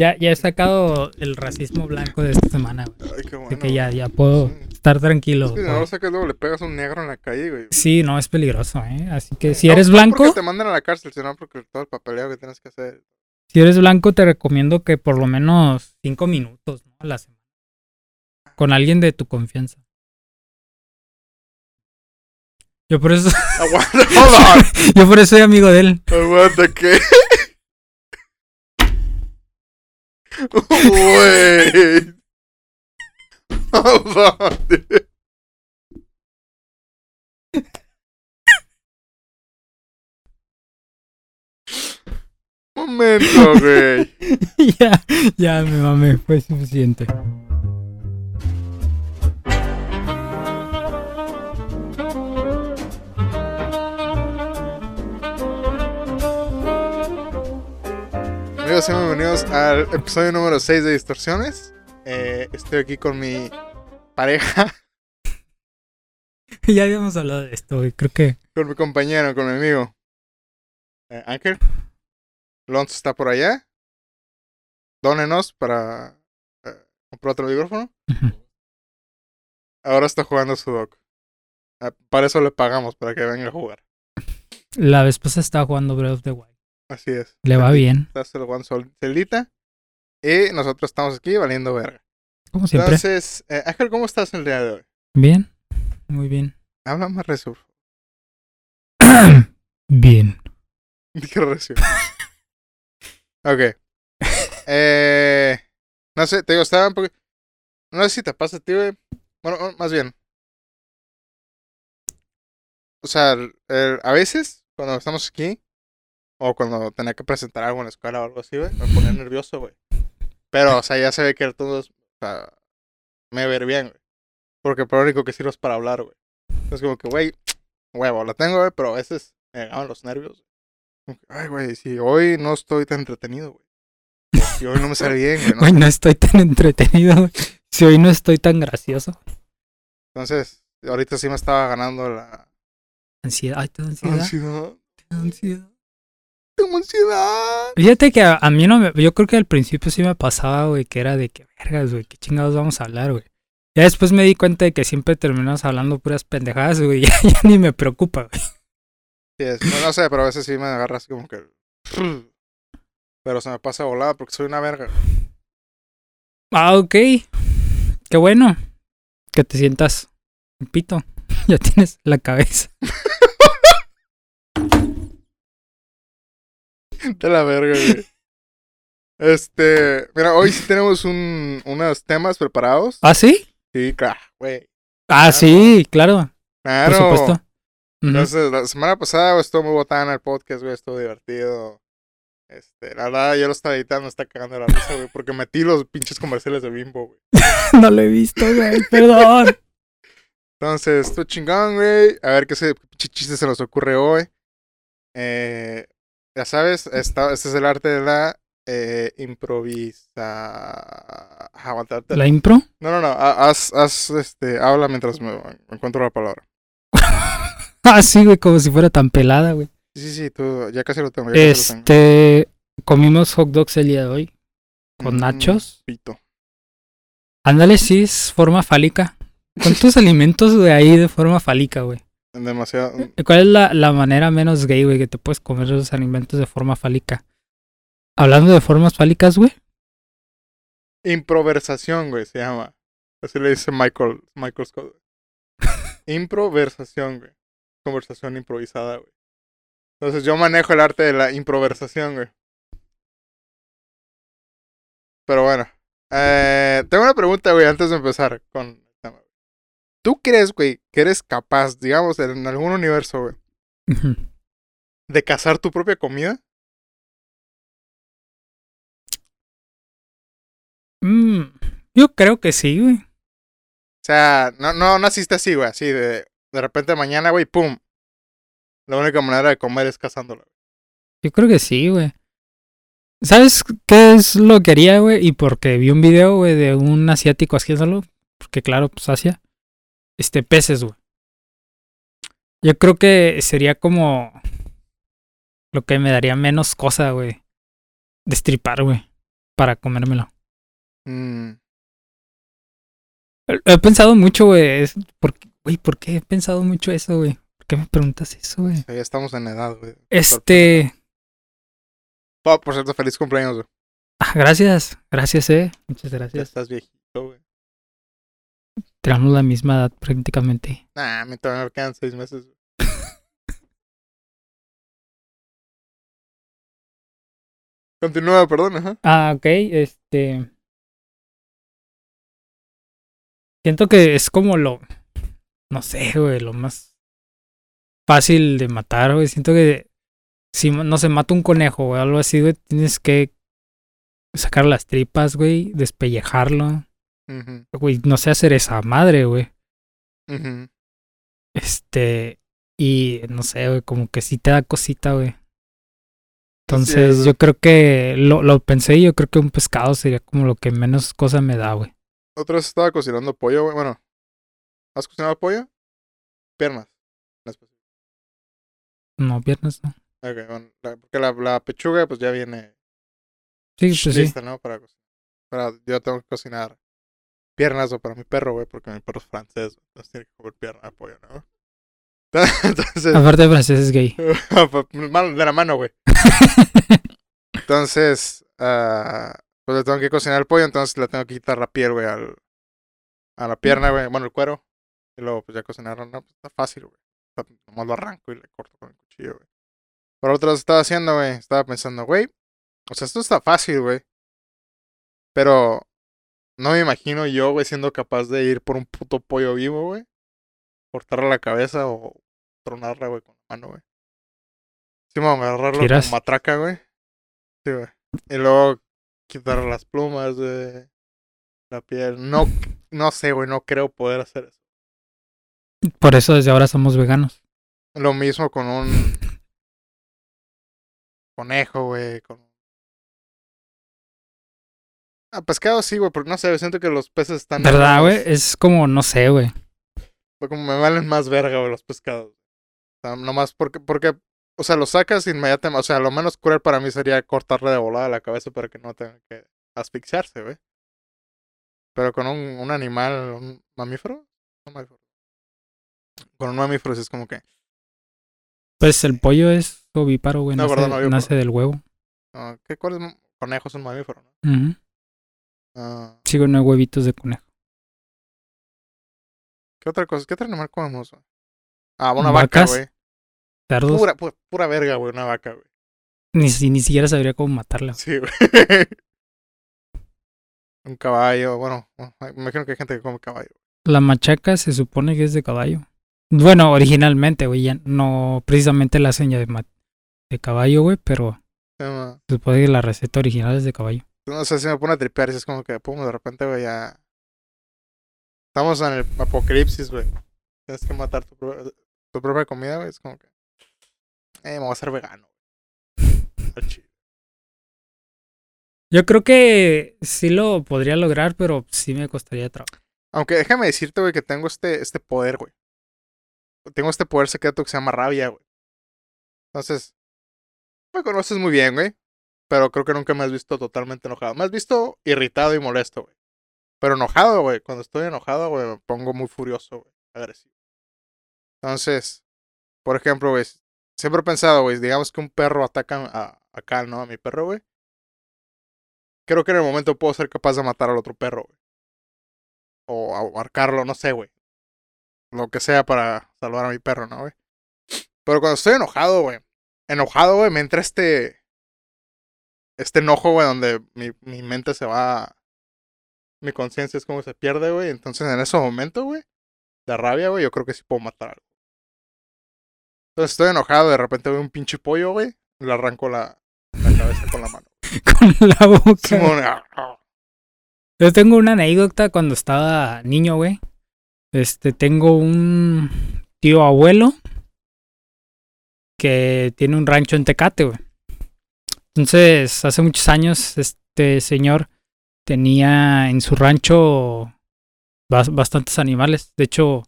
Ya, ya he sacado el racismo blanco de esta semana, güey. Ay, qué Así bueno. que ya, ya puedo Sí. estar tranquilo. Es que no lo sacas luego le pegas a un negro en la calle, güey. Sí, no, es peligroso, ¿eh? Así que si No- eres no blanco, porque te mandan a la cárcel, sino porque todo el papeleo que tienes que hacer. si eres blanco te recomiendo que por lo menos cinco minutos, ¿no? A la semana. Con alguien de tu confianza. Yo por eso, Aguanta, hold yo por eso soy amigo de él. on. Aguanta, ¿qué? Güey. Hold on, dude. Momento, güey. ya, ya me mamé, fue suficiente. Amigos, sean bienvenidos al episodio número 6 de Distorsiones. Eh, estoy aquí con mi pareja, ya habíamos hablado de esto, güey. Creo que con mi compañero, con mi amigo. Eh, Anker. Lonzo está por allá. Dónenos para eh, comprar otro micrófono. Ahora está jugando Sudoku. Eh, para eso le pagamos, para que venga a jugar. la vez pasada estaba jugando Breath of the Wild. Así es. Le va bien, Está solo jugando sol- solita. Y nosotros estamos aquí valiendo verga. como siempre. Entonces, eh, Ángel, ¿cómo estás el día de hoy? Bien, muy bien. Habla más recio. bien. Qué recio. ok. Eh, no sé, te digo, estaba un poco... No sé si te pasa a ti, güey. Bueno, más bien. O sea, el- el- a veces, cuando estamos aquí, o cuando tenía que presentar algo en la escuela o algo así, güey, me ponía nervioso, güey. Pero, o sea, ya se ve que todos, o sea, me ver bien, güey. Porque por lo único que sirvo es para hablar, güey. Entonces, como que, güey, huevo, lo tengo, güey, pero a veces me llegaban los nervios. Ay, güey, si hoy no estoy tan entretenido, güey. Si hoy no me sale bien, güey. ¿no? Hoy no estoy tan entretenido, güey. Si hoy no estoy tan gracioso. Entonces, ahorita sí me estaba ganando la Ansiedad, ay, te da ansiedad. ansiedad. ansiedad. Tengo ansiedad. Fíjate que a, a mí no me. Yo creo que al principio sí me pasaba, güey, que era de que vergas, güey, qué chingados vamos a hablar, güey. Ya después me di cuenta de que siempre terminamos hablando puras pendejadas, güey. Ya, ya ni me preocupa, güey. Sí, es- no, no sé, pero a veces sí me agarra así como que. Pero se me pasa volada porque soy una verga. Ah, ok. Qué bueno. Que te sientas un pito. Ya tienes la cabeza. De la verga, güey. Este. Mira, hoy sí tenemos un, unos temas preparados. ¿Ah, sí? Sí, claro, güey. Ah, sí, claro. Claro. Por supuesto. Entonces, la semana pasada güey, estuvo muy botana el podcast, güey, estuvo divertido. Este, la verdad, yo lo estaba editando, está cagando la risa, güey, porque metí los pinches comerciales de Bimbo, güey. no lo he visto, güey. Perdón. Entonces, estuvo chingón, güey. A ver qué se, qué chiste se nos ocurre hoy. Eh, ya sabes, esta, este es el arte de la eh, improvisa. Aguantarte. ¿La impro? No, no, no. ha- Haz, haz, este, habla mientras me encuentro la palabra. Ah, sí, güey, como si fuera tan pelada, güey. Sí, sí, tú, ya casi lo tengo. Ya casi lo tengo. Este. Comimos hot dogs el día de hoy. con Mm, nachos. Pito. Ándale, sí, es forma fálica. ¿Cuántos alimentos de ahí de forma fálica, güey? Demasiado. ¿Cuál es la, la manera menos gay, güey, que te puedes comer esos alimentos de forma fálica? Hablando de formas fálicas, güey. Improversación, güey, se llama. Así le dice Michael, Michael Scott. Improversación, güey. Conversación improvisada, güey. Entonces yo manejo el arte de la improversación, güey. Pero bueno. Eh, tengo una pregunta, güey, antes de empezar con. ¿Tú crees, güey, que eres capaz, digamos, en algún universo, güey, de cazar tu propia comida? Mm, yo creo que sí, güey. O sea, no, no naciste así, güey, así de, de repente mañana, güey, pum. La única manera de comer es cazándola. Yo creo que sí, güey. ¿Sabes qué es lo que haría, güey? Y porque vi un video, güey, de un asiático haciéndolo. Porque claro, pues Asia. Este, peces, güey. Yo creo que sería como lo que me daría menos cosa, güey. Destripar, güey. para comérmelo. Mm, He he pensado mucho, güey. ¿Por, güey, ¿por qué he pensado mucho eso, güey? ¿Por qué me preguntas eso, güey? ya estamos en edad, güey. Este. Oh, por cierto, feliz cumpleaños, güey. ah, gracias, gracias, eh. Muchas Ya gracias. estás viejito, güey. Tenemos la misma edad prácticamente. Nah, todavía me quedan seis meses. Continúa, perdón, ajá. Ah, ok, este. Siento que es como lo. No sé, güey, lo más fácil de matar, güey. Siento que si no se mata un conejo, güey, algo así, güey, tienes que sacar las tripas, güey, despellejarlo. Güey, no sé hacer esa madre, güey. Este. Y no sé, güey, como que sí te da cosita, güey. Entonces, es. yo creo que lo, lo pensé y yo creo que un pescado sería como lo que menos cosa me da, güey. Otra vez estaba cocinando pollo, güey. Bueno, ¿has cocinado pollo? Piernas. No, viernes no. Ok, bueno, la- porque la, la pechuga, pues ya viene Sí, pues sí. lista, ¿no? Para. Pero yo tengo que cocinar piernas o para mi perro, güey, porque mi perro es francés, güey, entonces tiene que comer pierna pollo, ¿no? Entonces, Aparte de francés es gay. de la mano, güey. Entonces, ah, pues le tengo que cocinar el pollo, entonces le tengo que quitar la piel, güey, al, a la pierna, güey, bueno, el cuero. Y luego, pues ya cocinarlo, no, pues está fácil, güey. Nomás lo arranco y le corto con el cuchillo, güey. Pero otra vez estaba haciendo, güey, estaba pensando, güey, o sea, esto está fácil, güey. Pero no me imagino yo, güey, siendo capaz de ir por un puto pollo vivo, güey. Cortarle la cabeza o tronarla, güey, con la mano, güey. Sí, vamos a agarrarlo con matraca, güey. Sí, güey. Y luego quitar las plumas, güey. La piel. No, no sé, güey, no creo poder hacer eso. Por eso desde ahora somos veganos. Lo mismo con un conejo, güey, con Ah, pescado sí, güey, porque no sé, siento que los peces están ¿Verdad, güey? Es como, no sé, güey. Como me valen más verga, güey, los pescados. O sea, nomás porque, porque, o sea, los sacas inmediatamente. O sea, lo menos cruel para mí sería cortarle de volada la cabeza para que no tenga que asfixiarse, güey. Pero con un, un animal, un mamífero, no mamífero. Con un mamífero sí es como que, Pues el pollo es ovíparo, güey. No, nace, perdón, ovíparo. nace del huevo. ¿qué, ¿cuál es? Conejo es un mamífero, ¿no? Ah, güey, no huevitos de conejo. ¿Qué otra cosa? ¿Qué otro animal comemos, güey? Ah, una vaca, güey. Cerdos. Pura, pura, pura verga, güey, una vaca, güey. Ni, si- ni siquiera sabría cómo matarla. Sí, güey. un caballo, bueno, bueno, me imagino que hay gente que come caballo. La machaca se supone que es de caballo. Bueno, originalmente, güey. Ya no precisamente la ya de, de caballo, güey. Pero se supone que la receta original es de caballo. No sé si me pone a tripear y es como que, pum, de repente, güey, ya. Estamos en el apocalipsis, güey. Tienes que matar tu, pro- tu propia comida, güey. Es como que. Eh, me voy a hacer vegano. Yo creo que sí lo podría lograr, pero sí me costaría trabajo. Aunque déjame decirte, güey, que tengo este, este poder, güey. Tengo este poder secreto que se llama rabia, güey. Entonces, me conoces muy bien, güey. Pero creo que nunca me has visto totalmente enojado. Me has visto irritado y molesto, güey. Pero enojado, güey. Cuando estoy enojado, güey, me pongo muy furioso, güey. Agresivo. Entonces, por ejemplo, güey, siempre he pensado, güey, digamos que un perro ataca a, acá, ¿no? A mi perro, güey. Creo que en el momento puedo ser capaz de matar al otro perro, güey. O abarcarlo, no sé, güey. Lo que sea para salvar a mi perro, ¿no, güey? Pero cuando estoy enojado, güey. Enojado, güey, me entra este. Este enojo, güey, donde mi, mi mente se va. Mi conciencia es como se pierde, güey. Entonces, en ese momento, güey, de rabia, güey, yo creo que sí puedo matar algo. Entonces, estoy enojado, de repente veo un pinche pollo, güey. Le arranco la, la cabeza con la mano. Con la boca. Simón, ah, ah. Yo tengo una anécdota cuando estaba niño, güey. Este, tengo un tío abuelo que tiene un rancho en Tecate, güey. Entonces, hace muchos años, este señor tenía en su rancho bas- bastantes animales. De hecho,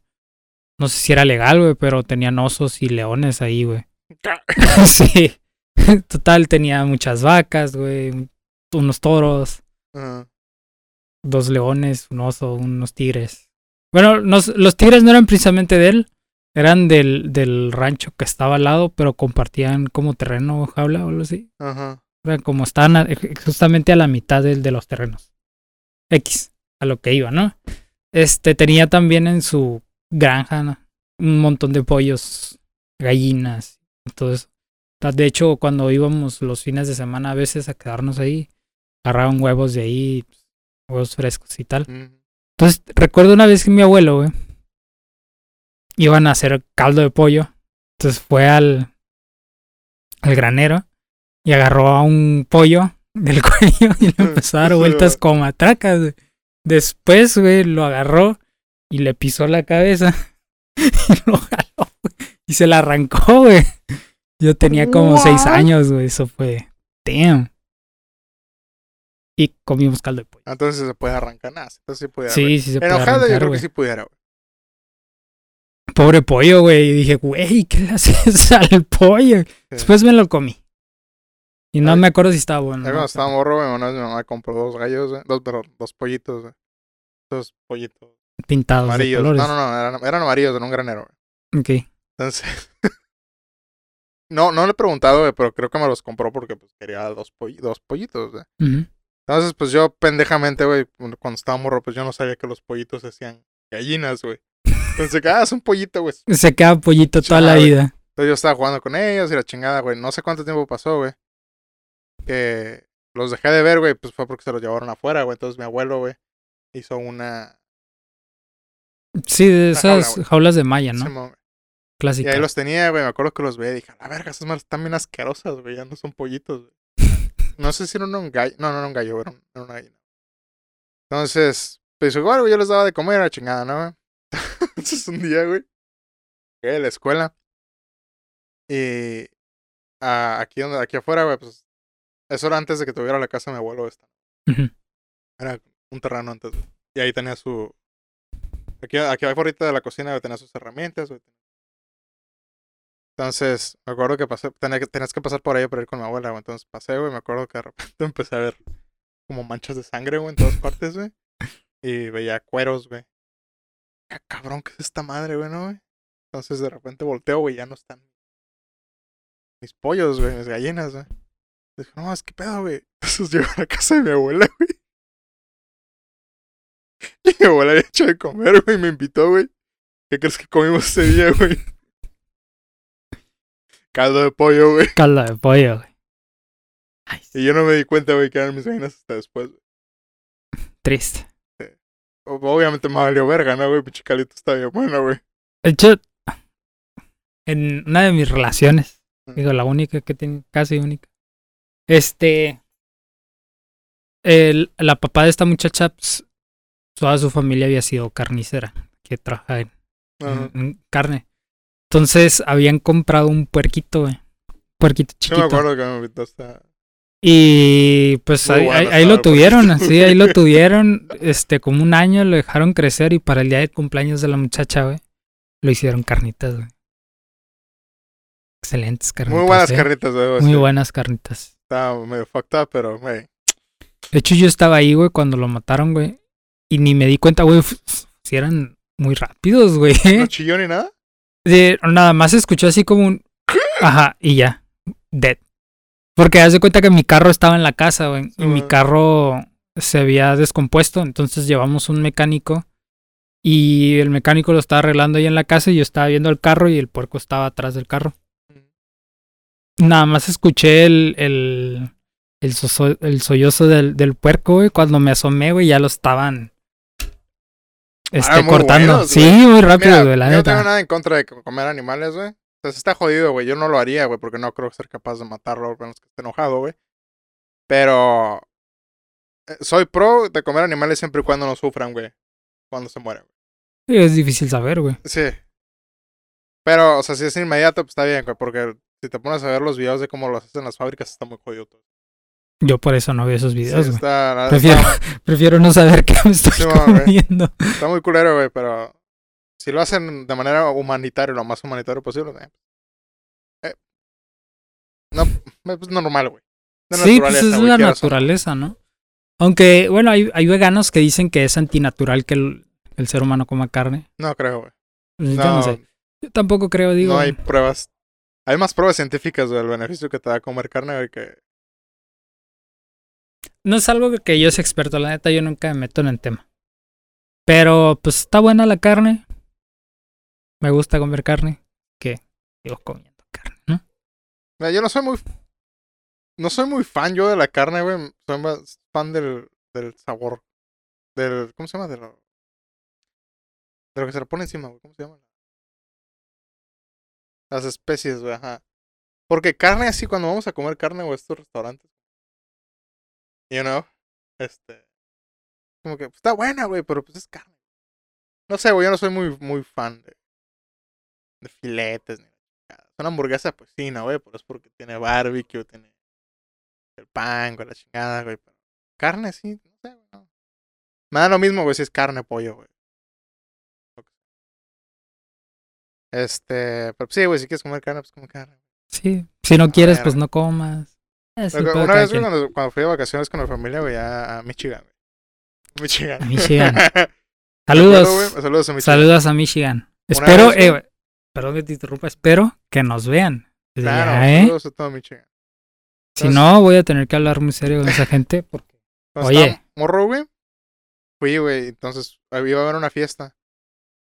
no sé si era legal, güey, pero tenían osos y leones ahí, güey. sí. Total, tenía muchas vacas, güey. unos toros, dos leones, un oso, unos tigres. Bueno, nos- los tigres no eran precisamente de él, eran del, del rancho que estaba al lado, pero compartían como terreno, jaula o algo así. Ajá. Eran como estaban a- justamente a la mitad del- de, los terrenos. X, a lo que iba, ¿no? Este tenía también en su granja ¿no? un montón de pollos, gallinas, todo eso. De hecho, cuando íbamos los fines de semana a veces a quedarnos ahí, agarraban huevos de ahí, huevos frescos y tal. Entonces, recuerdo una vez que mi abuelo, güey, iban a hacer caldo de pollo. Entonces fue al, al granero y agarró a un pollo del cuello y le empezó a dar vueltas como matracas, güey. Después, güey, lo agarró y le pisó la cabeza y lo jaló, y se la arrancó, güey. Yo tenía como seis años, güey, eso fue, damn. Y comimos caldo de pollo. Entonces se puede arrancar nada. Entonces sí pudiera. Sí, sí se puede Enojado yo arrancar, creo güey. que sí pudiera, güey. Pobre pollo, güey. Y dije, güey, ¿qué le haces al pollo? Después me lo comí. Y no Ay. me acuerdo si estaba bueno. Cuando estaba morro, güey, una vez mi mamá compró dos gallos, güey. Dos, perdón, dos pollitos, güey. Dos pollitos Pintados amarillos. de No, colores. no, no, eran, eran amarillos en un granero, güey. Ok. Entonces. no, no le he preguntado, güey, pero creo que me los compró porque pues quería dos, poll- dos pollitos, güey. Entonces, pues yo pendejamente, güey, cuando estaba morro, pues yo no sabía que los pollitos se hacían gallinas, güey. Que, ah, es un pollito, güey. Se queda pollito toda la vida. Entonces yo estaba jugando con ellos y la chingada, güey. No sé cuánto tiempo pasó, güey. Que los dejé de ver, güey, pues fue porque se los llevaron afuera, güey. Entonces mi abuelo, güey, hizo una... Sí, de Una esas jaulas de malla, ¿no? Simón, güey. Y Clásica. ahí los tenía, güey. Me acuerdo que los veía y dije, la verga, esas madres están bien asquerosas, güey. Ya no son pollitos, güey. No sé si era un gallo. No, no era un gallo, era, un- era una gallina. Entonces, pues igual, güey, yo les daba de comer a la chingada, ¿no, güey? Entonces un día, güey, llegué de la escuela. Y ah, aquí, donde, aquí afuera, güey, pues eso era antes de que tuviera la casa de mi abuelo esta. Era un terreno antes, güey. Y ahí tenía su. Aquí, aquí afuera de la cocina, güey, tenía sus herramientas, güey. Entonces, me acuerdo que pasé, tenía que, tenías que pasar por ahí para ir con mi abuela, güey. Entonces pasé, güey, me acuerdo que de repente empecé a ver como manchas de sangre, güey, en todas partes, güey. Y veía cueros, güey. Ah, cabrón, ¿qué es esta madre, güey, no, güey? Entonces de repente volteo, güey, ya no están mis pollos, güey, mis gallinas, güey. Dije, no, es que pedo, güey. Entonces llego a la casa de mi abuela, güey. Y mi abuela había hecho de comer, güey, me invitó, güey. ¿Qué crees que comimos ese día, güey? Caldo de pollo, güey. Caldo de pollo, güey. Ay, Y yo no me di cuenta, güey, que eran mis gallinas hasta después, güey. triste. Obviamente me valió verga, ¿no, güey? Pinche calito está bien bueno, güey. De hecho, en una de mis relaciones, Mm. digo, la única que tengo, casi única, este, el, la papá de esta muchacha, pues, toda su familia había sido carnicera, que trabaja en, Ajá. en- en carne. Entonces habían comprado un puerquito, güey. Puerquito Yo me chiquito. acuerdo que me invitaste a... Y pues ahí, ahí- lo tuvieron, sí, ahí lo tuvieron, este, como un año lo dejaron crecer y para el día de cumpleaños de la muchacha, güey, lo hicieron carnitas, güey. Excelentes carnitas. Muy buenas eh. carnitas, güey. Muy sí. buenas carnitas. Estaba medio fucked up, pero, güey. De hecho, yo estaba ahí, güey, cuando lo mataron, güey, y ni me di cuenta, güey, si eran muy rápidos, güey. ¿No chilló ni nada? De- nada más escuchó así como un... Ajá, y ya. Dead. Porque haz de cuenta que mi carro estaba en la casa, güey. Y mi carro se había descompuesto. Entonces llevamos un mecánico. Y el mecánico lo estaba arreglando ahí en la casa. Y yo estaba viendo el carro y el puerco estaba atrás del carro. Nada más escuché el... el el, sollozo del, del puerco, güey. Cuando me asomé, güey, ya lo estaban... Este, Ah, cortando. buenos, sí, muy rápido, Mira, güey, la yo no tengo nada en contra de co- comer animales, güey. O sea, si está jodido, güey. Yo no lo haría, güey, porque no creo ser capaz de matarlo, menos que esté enojado, güey. Pero... eh, Soy pro de comer animales siempre y cuando no sufran, güey. Cuando se mueren, güey. Sí, es difícil saber, güey. Sí. Pero, o sea, si es inmediato, pues está bien, güey. Porque si te pones a ver los videos de cómo los hacen las fábricas, está muy jodido todo. Yo por eso no veo esos videos, güey. Prefiero, está, prefiero no saber qué me estoy Sí, comiendo. está muy culero, güey, pero... Si lo hacen de manera humanitaria, lo más humanitario posible, eh, eh, no, eh, pues normal, güey. Sí, pues es güey, la naturaleza, ¿no? Aunque, bueno, hay, hay veganos que dicen que es antinatural que el, el ser humano coma carne. No creo, güey. Pues yo No, no sé. Yo tampoco creo, digo. no hay pruebas. Hay más pruebas científicas del beneficio que te da comer carne, güey, que... No es algo que yo sea experto, la neta, yo nunca me meto en el tema. Pero, pues está buena la carne. Me gusta comer carne. Que sigo comiendo carne, ¿no? Yo no soy muy... No soy muy fan yo de la carne, güey. Soy más fan del, del sabor. Del... ¿Cómo se llama? De lo, que se le pone encima, güey. ¿Cómo se llama? Las especies, güey, ajá. Porque carne así, cuando vamos a comer carne, güey, estos restaurantes. You know? Este... Como que pues, está buena, güey, pero pues es carne. No sé, güey, yo no soy muy, muy fan de... De filetes, ni chingada. Una hamburguesa, pues sí, no, güey, pero es porque tiene barbecue, tiene el pan, güey, la chingada, güey. Pero carne, sí, no sé, güey, no. Me da lo mismo, güey, si es carne pollo, güey. Este, pero sí, güey, si quieres comer carne, pues come carne. Sí. Si no quieres, pues no comas. Es Una vez, güey, cuando, cuando fui de vacaciones con la familia, güey, a, Michigan, güey. Michigan. A Michigan. Acuerdo, Saludos. Saludos a Michigan. Saludos a Michigan. Espero, vez, eh. Perdón que te interrumpa, espero que nos vean. Claro, allá, ¿eh? saludos a todo Michigan. Si no, voy a tener que hablar muy serio con esa gente. Porque... Oye. morro, güey. Fui, güey. Entonces iba a haber una fiesta.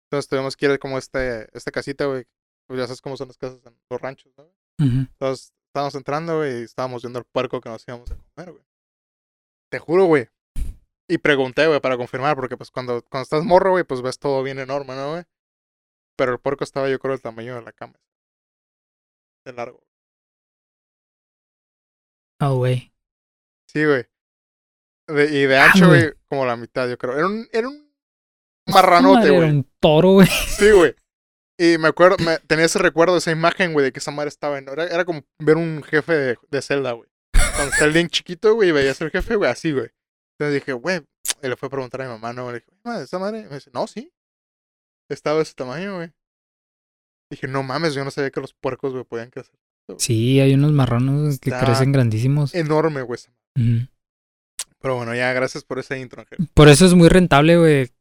Entonces tuvimos que ir como este, esta casita, güey. Pues ya sabes cómo son las casas en los ranchos, ¿no? Entonces estábamos entrando, güey, y estábamos viendo el puerco que nos íbamos a comer, güey. Te juro, güey. Y pregunté, güey, para confirmar, porque pues cuando, cuando estás morro, güey, pues ves todo bien enorme, ¿no, güey? Pero el puerco estaba, yo creo, del tamaño de la cama. De largo. Oh, güey. Sí, güey. De- y de Ah, ancho, güey. güey, como la mitad, yo creo. Era un, era un marranote, Madre, Era güey. un toro, güey. Sí, güey. Y me acuerdo, me, tenía ese recuerdo, esa imagen, güey, de que esa madre estaba en. Era, era como ver un jefe de, de Zelda, güey. Cuando está el Link chiquito, güey, y veías al jefe, güey, así, güey. Entonces dije, güey, y le fue a preguntar a mi mamá, ¿no? Le dije, madre, ¿esa madre? Y me dice, no, sí. Estaba de ese tamaño, güey. Dije, no mames, yo no sabía que los puercos, güey, podían crecer. Sí, hay unos marranos que Está- crecen grandísimos. Enorme, güey. Pero bueno, ya, gracias por ese intro, Ángel. Por eso es muy rentable, güey,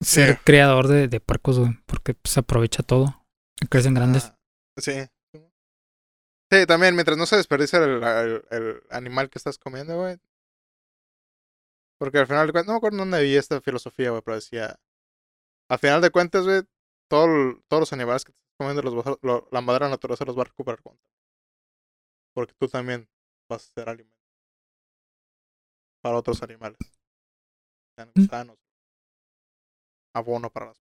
ser Sí. creador de, de puercos, güey. Porque se aprovecha todo. Crecen grandes. Ah, sí. Sí, también, mientras no se desperdicia el, el- el animal que estás comiendo, güey. Porque al final no me acuerdo dónde vi esta filosofía, güey, pero decía, al final de cuentas, güey, todo, todos los animales que estás comiendo, los lo- la madre naturaleza los va a recuperar con. Porque tú también vas a ser alimento para otros animales. Sean Mm. gusanos, abono para las.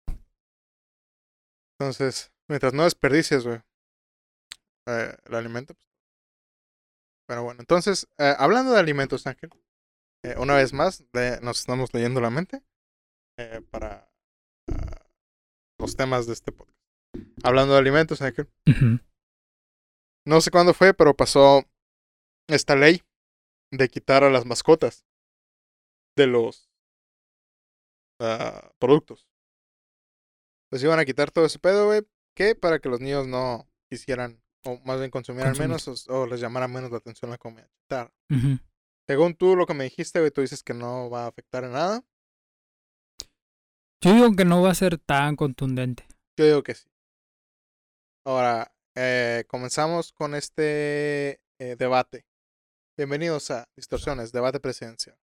Entonces, mientras no desperdicies, güey, eh, el alimento. pues. Pero bueno, entonces, eh, hablando de alimentos, Ángel, eh, una vez más, le- nos estamos leyendo la mente eh, para los temas de este podcast. Hablando de alimentos, no sé cuándo fue, pero pasó esta ley de quitar a las mascotas de los ah, productos. Pues iban a quitar todo ese pedo, güey, que para que los niños no quisieran, o más bien consumieran Consumir. menos, o, o les llamara menos la atención la comida. Según tú, lo que me dijiste, güey, tú dices que no va a afectar en nada. Yo digo que no va a ser tan contundente. Yo digo que sí. Ahora, eh, comenzamos con este eh, debate. Bienvenidos a Distorsiones, debate presidencial.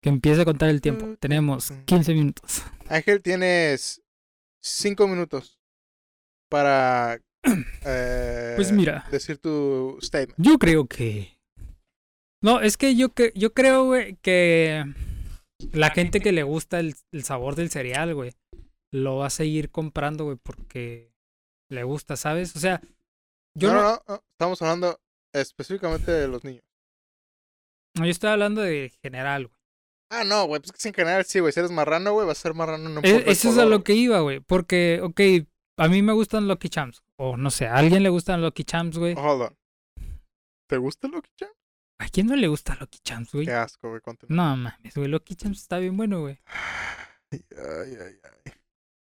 Que empiece a contar el tiempo. Tenemos 15 minutos. Ángel, tienes cinco minutos para eh, Pues mira. decir tu statement. Yo creo que. No, es que yo, que, yo creo, güey, que la gente que le gusta el, el sabor del cereal, güey, lo va a seguir comprando, güey, porque le gusta, ¿sabes? O sea, yo no, no, no, estamos hablando específicamente de los niños. no, yo estoy hablando de general, güey. Ah, no, güey, pues que en general sí, güey. Si eres marrano, güey, vas a ser marrano. No E- el Eso es a lo que iba, güey, porque, ok, a mí me gustan Lucky Charms, o no sé, a alguien le gustan Lucky Charms, güey. Hold on. ¿Te gusta Lucky Charms? ¿A quién no le gusta Lucky Charms, güey? Qué asco, güey. No mames, güey, Lucky Charms está bien bueno, güey. Ay, ay, ay, ay.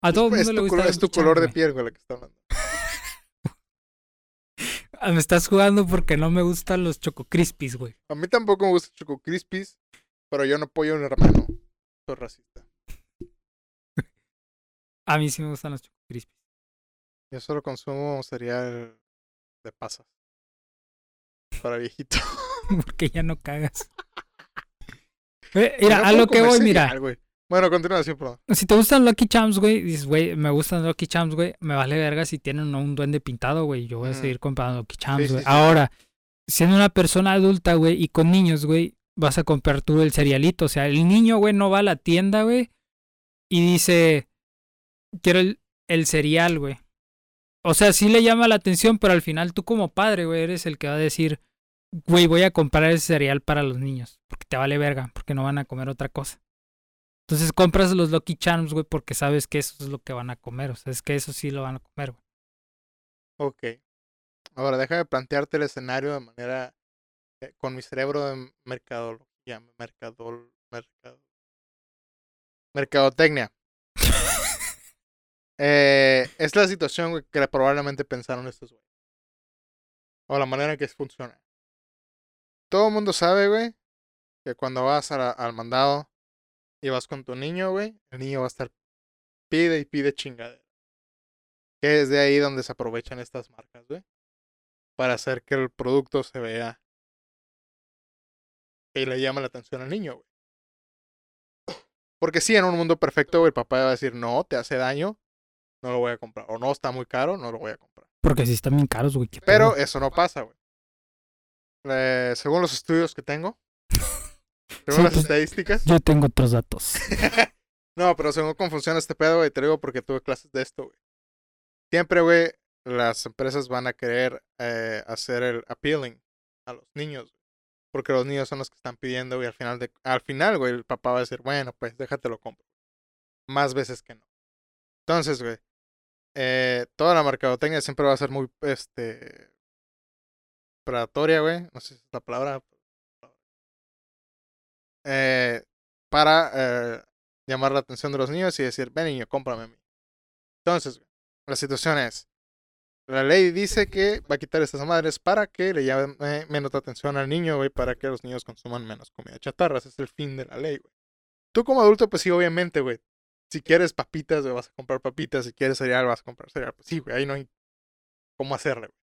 A todo el mundo le gusta color, es tu color de piel, güey, la que está hablando. Ah, Me estás jugando porque no me gustan los Choco Crispies, güey. A mí tampoco me gusta Choco Crispies, pero yo no apoyo a un hermano. Soy racista. A mí sí me gustan los Choco Crispies. Yo solo consumo cereal de pasas. Para viejito. Porque ya no cagas. Mira, a lo que voy, mira. Bueno, continúa así, perdón. Si te gustan Lucky Charms, güey, dices, güey, me gustan Lucky Charms, güey, me vale verga si tienen un duende pintado, güey. Yo voy a seguir comprando Lucky Sí, sí, güey. sí. Ahora, siendo una persona adulta, güey, y con niños, güey, vas a comprar tú el cerealito. O sea, el niño, güey, no va a la tienda, güey, y dice, quiero el, el cereal, güey. O sea, sí le llama la atención, pero al final tú como padre, güey, eres el que va a decir, güey, voy a comprar ese cereal para los niños, porque te vale verga, porque no van a comer otra cosa. Entonces compras los Lucky Charms, güey, porque sabes que eso es lo que van a comer. O sea, es que eso sí lo van a comer, güey. Ok. Ahora déjame plantearte el escenario de manera. eh, con mi cerebro de mercadología. Mercadol. Mercado. Mercadotecnia. eh, es la situación güey, que probablemente pensaron estos güeyes. O la manera en que funciona. Todo el mundo sabe, güey, que cuando vas a la- al mandado y vas con tu niño, güey, el niño va a estar pide y pide chingadera. Que es de ahí donde se aprovechan estas marcas, güey. Para hacer que el producto se vea. Y le llama la atención al niño, güey. Porque si en un mundo perfecto, güey, el papá va a decir, no, te hace daño, no lo voy a comprar. O no, está muy caro, no lo voy a comprar. Porque sí están bien caros, güey. Pero eso no pasa, güey. Eh, según los estudios que tengo, según Sí, las pues- estadísticas, Yo tengo otros datos. No, pero según cómo funciona este pedo, güey, te digo porque tuve clases de esto, güey. Siempre, güey, las empresas van a querer eh, hacer el appealing a los niños, güey. Porque los niños son los que están pidiendo, güey, al final, de, al final, güey, el papá va a decir, bueno, pues déjate lo compro. Más veces que no. Entonces, güey, eh, toda la mercadotecnia siempre va a ser muy, este, predatoria, güey. No sé si es la palabra. Eh, para eh, llamar la atención de los niños y decir, ven niño, cómprame a mí. Entonces, la situación es, la ley dice que va a quitar estas madres para que le llame menos atención al niño, güey, para que los niños consuman menos comida chatarra. Ese es el fin de la ley, güey. Tú como adulto, pues sí, obviamente, güey. Si quieres papitas, vas a comprar papitas. Si quieres cereal, vas a comprar cereal. Pues sí, güey, ahí no hay cómo hacerle, güey.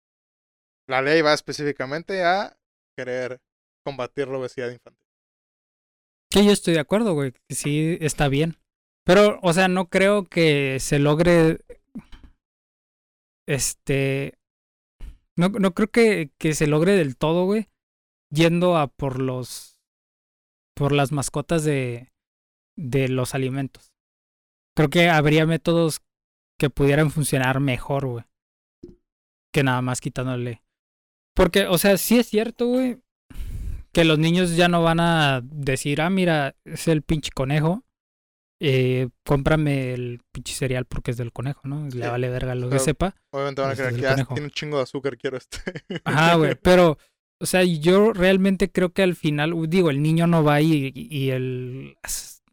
La ley va específicamente a querer combatir la obesidad infantil. Que yo estoy de acuerdo, güey. Que sí está bien. Pero, o sea, no creo que se logre. Este. No, no creo que, que se logre del todo, güey. Yendo a por los. Por las mascotas de. De los alimentos. Creo que habría métodos que pudieran funcionar mejor, güey. Que nada más quitándole. Porque, o sea, sí es cierto, güey. Que los niños ya no van a decir, ah, mira, es el pinche conejo. Eh, cómprame el pinche cereal porque es del conejo, ¿no? Le vale verga lo que sepa. Obviamente van a Este creer que conejo. tiene un chingo de azúcar, quiero este. Ajá, güey. Pero, o sea, yo realmente creo que al final, digo, el niño no va y, y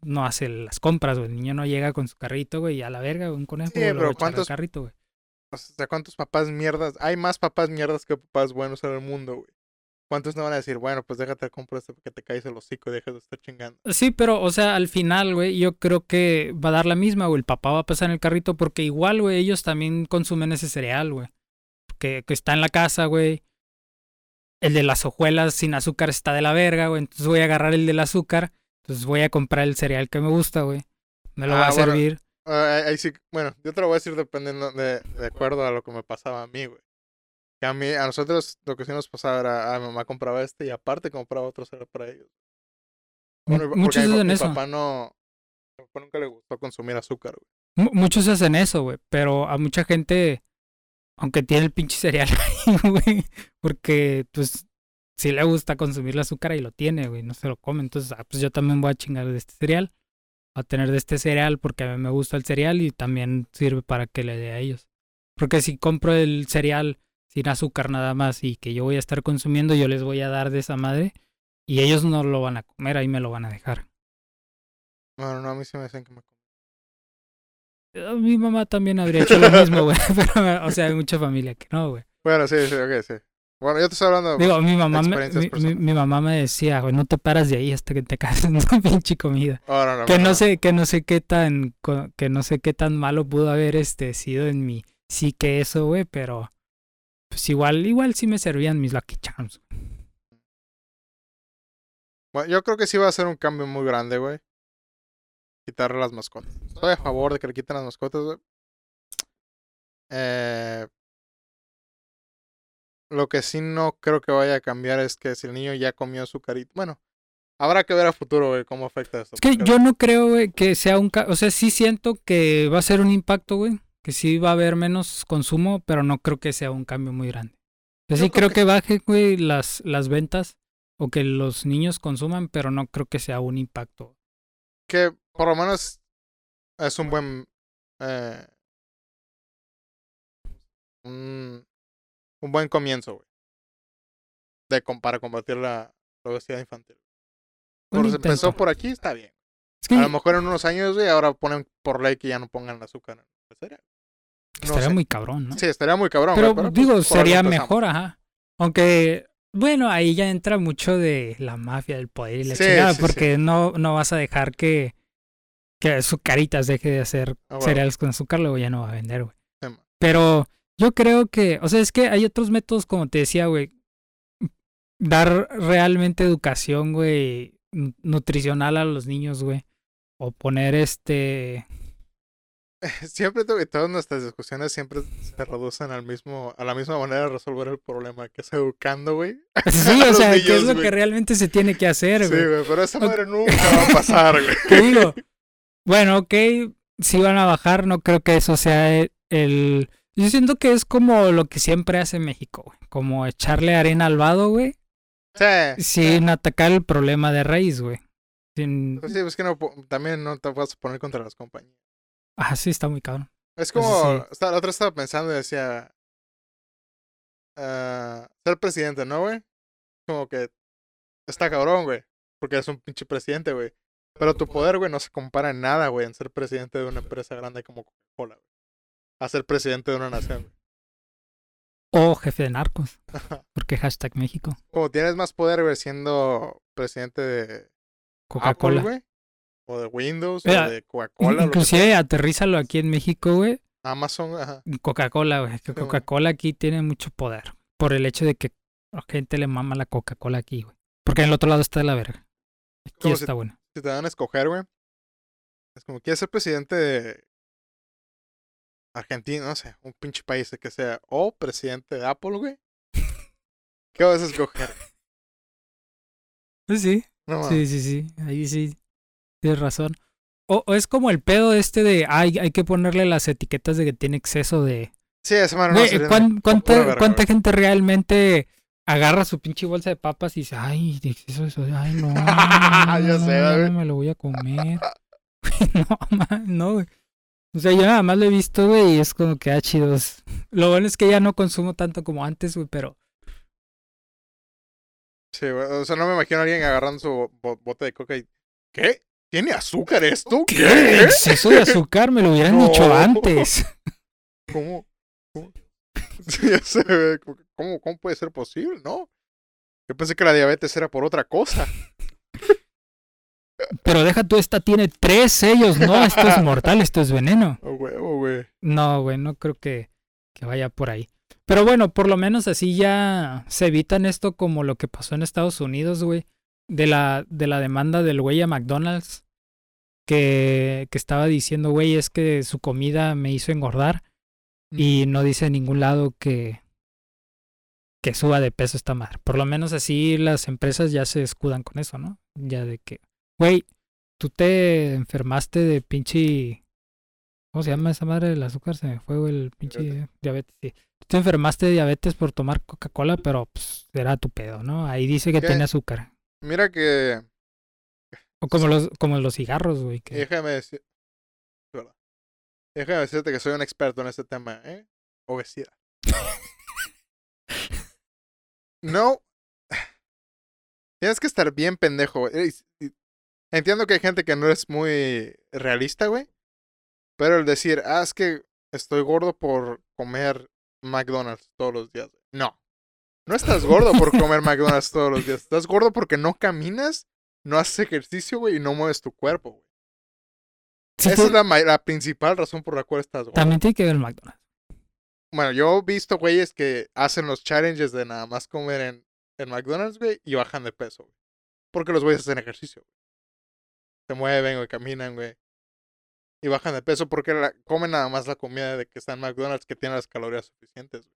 no hace las compras, güey. El niño no llega con su carrito, güey, y a la verga, un conejo Sí, pero ¿cuántos- carrito, güey. O sea, ¿cuántos papás mierdas? Hay más papás mierdas que papás buenos en el mundo, güey. ¿Cuántos no van a decir, bueno, pues déjate comprar este porque te caes el hocico y dejas de estar chingando? Sí, pero, o sea, al final, güey, yo creo que va a dar la misma, güey. El papá va a pasar en el carrito porque igual, güey, ellos también consumen ese cereal, güey. Que, que está en la casa, güey. El de las hojuelas sin azúcar está de la verga, güey. Entonces voy a agarrar el del azúcar. Entonces voy a comprar el cereal que me gusta, güey. Me lo va Ah, a bueno. servir. Ah, ahí sí, bueno, yo te lo voy a decir dependiendo de, de acuerdo a lo que me pasaba a mí, güey. Que a mí, a nosotros lo que sí nos pasaba era, ah, mi mamá compraba este y aparte compraba otro cereal para ellos. Bueno, Muchos a mi, hacen mi eso. papá no, a mi papá nunca le gustó consumir azúcar, güey. Mu- Muchos hacen eso, güey. Pero a mucha gente, aunque tiene el pinche cereal ahí, güey. Porque, pues, si le gusta consumir el azúcar y lo tiene, güey. No se lo come. Entonces, ah, pues yo también voy a chingar de este cereal. A tener de este cereal porque a mí me gusta el cereal y también sirve para que le dé a ellos. Porque si compro el cereal sin azúcar nada más y que yo voy a estar consumiendo, yo les voy a dar de esa madre. Y ellos no lo van a comer, ahí me lo van a dejar. Bueno, no, a mí sí me dicen que me Eh, Mi mamá también habría hecho lo mismo, güey. Pero, o sea, hay mucha familia que no, güey. Bueno, sí, sí, ok, sí. Bueno, yo te estoy hablando. Digo, mi mamá, me, mi, mi- mamá me decía, güey, no te paras de ahí hasta que te cases, no pinche comida. Oh, no, no, Que no. no sé, que no sé qué tan, que no sé qué tan malo pudo haber este sido en mi sí que eso, güey, pero pues igual, igual sí me servían mis Lucky Charms. Bueno, yo creo que sí va a ser un cambio muy grande, güey. Quitarle las mascotas. Estoy a favor de que le quiten las mascotas, güey. Eh, lo que sí no creo que vaya a cambiar es que si el niño ya comió su carita. Bueno, habrá que ver a futuro, güey, cómo afecta esto. Es que yo no creo, güey, que sea un... ca- O sea, sí siento que va a ser un impacto, güey. Que sí va a haber menos consumo, pero no creo que sea un cambio muy grande. Yo Yo sí creo creo que que baje, güey, las, las ventas o que los niños consuman, pero no creo que sea un impacto. que por lo menos es un buen eh, un, un buen comienzo güey de para combatir la, obesidad infantil Por, se empezó por aquí está bien Es que a lo mejor en unos años güey ahora ponen por ley que ya no pongan azúcar en el cereal no estaría sé. muy cabrón, ¿no? sí estaría muy cabrón pero, pues, digo, algo sería mejor, ajá. Aunque, bueno, ahí ya entra mucho de la mafia, del poder y la Sí, chingada, sí, sí. porque no, no vas a dejar que, que Azucaritas deje de hacer Ah, bueno. cereales con azúcar, luego ya no va a vender, güey. Pero yo creo que, o sea, es que hay otros métodos, como te decía, güey. Dar realmente educación, güey, nu- nutricional a los niños, güey. O poner este. siempre to- todas nuestras discusiones siempre se reducen al mismo a la misma manera de resolver el problema que es educando güey Sí, o sea, ¿qué niños, es lo güey. que realmente se tiene que hacer, sí güey? güey pero esa madre nunca va a pasar güey Te digo, bueno, ok, si van a bajar, no creo que eso sea el, el- Yo siento que es como lo que siempre hace México, güey. Como echarle arena al vado, güey. sí Sin atacar el problema de raíz, güey. Sin... Pues sí, es que no, también no te vas a poner contra las compañías. Ah, sí, está muy cabrón. Es como, sí. la otra estaba pensando y decía, ah, ser presidente, ¿no, güey? Como que está cabrón, güey, porque eres un pinche presidente, güey. Pero tu poder, güey, no se compara en nada, güey, en ser presidente de una empresa grande como Coca-Cola, güey. A ser presidente de una nación. O jefe de narcos. Porque hashtag México. Como tienes más poder, güey, siendo presidente de Coca-Cola. güey. O de Windows, Mira, o de Coca-Cola. Inclusive aterrízalo aquí en México, güey. Amazon, ajá. Coca-Cola, güey. Que. Coca-Cola aquí tiene mucho poder. Por el hecho de que la gente le mama la Coca-Cola aquí, güey. Porque en el otro lado está de la verga. Aquí Como si- está bueno. si te dan a escoger, güey, es como, ¿quieres ser presidente de Argentina? No sé, un pinche país que sea, o presidente de Apple, güey. ¿Qué vas a escoger? Pues sí, No, sí, sí, sí. Ahí sí. Tienes razón. O, o es como el pedo este de, ay, hay que ponerle las etiquetas de que tiene exceso de... Sí, esa madre no Güey, sería ¿cuán- una cuánta, pura verga, cuánta güey. gente realmente agarra su pinche bolsa de papas y dice, ay, de exceso eso, ay, no, no, no, Ya sé, güey. no me lo voy a comer. no, no, güey. O sea, yo nada más lo he visto, güey, y es como que, ah, chidos. Lo bueno es que ya no consumo tanto como antes, güey, pero... Sí, güey, o sea, no me imagino a alguien agarrando su bo- bote de coca y... ¿Qué? ¿Tiene azúcar esto? ¿Qué? Exceso de azúcar, me lo hubieran No. dicho antes. ¿Cómo? ¿Cómo? Sí, ya sé, güey, como que, ¿Cómo, ¿Cómo puede ser posible? No. Yo pensé que la diabetes era por otra cosa. Pero deja tú, esta tiene tres sellos, no, esto es mortal, esto es veneno. A huevo, güey. No, güey, no creo que, que vaya por ahí. Pero bueno, por lo menos así ya se evitan esto como lo que pasó en Estados Unidos, güey. De la, de la demanda del güey a McDonald's. Que, que estaba diciendo, güey, es que su comida me hizo engordar. Y no dice en ningún lado que, que suba de peso esta madre. Por lo menos así las empresas ya se escudan con eso, ¿no? Ya de que, güey, tú te enfermaste de pinche... ¿Cómo se llama esa madre del azúcar? Se me fue güey, el pinche diabetes. Sí. Tú te enfermaste de diabetes por tomar Coca-Cola, pero pues era tu pedo, ¿no? Ahí dice que ¿Qué? tiene azúcar. Mira que... O como los, como los cigarros, güey. Que... Déjame decir... Déjame decirte que soy un experto en este tema, ¿eh? Obesidad. No. Tienes que estar bien pendejo, güey. Entiendo que hay gente que no es muy realista, güey. Pero el decir, ah, es que estoy gordo por comer McDonald's todos los días. No. No estás gordo por comer McDonald's todos los días. Estás gordo porque no caminas, no haces ejercicio, güey, y no mueves tu cuerpo, güey. Sí, Esa es la, la principal razón por la cual estás gordo. También tiene que ver el McDonald's. Bueno, yo he visto güeyes que hacen los challenges de nada más comer en, en McDonald's, güey, y bajan de peso, güey. Porque los güeyes hacen ejercicio, güey. Se mueven, güey, caminan, güey. Y bajan de peso porque la- comen nada más la comida de que está en McDonald's que tiene las calorías suficientes, güey.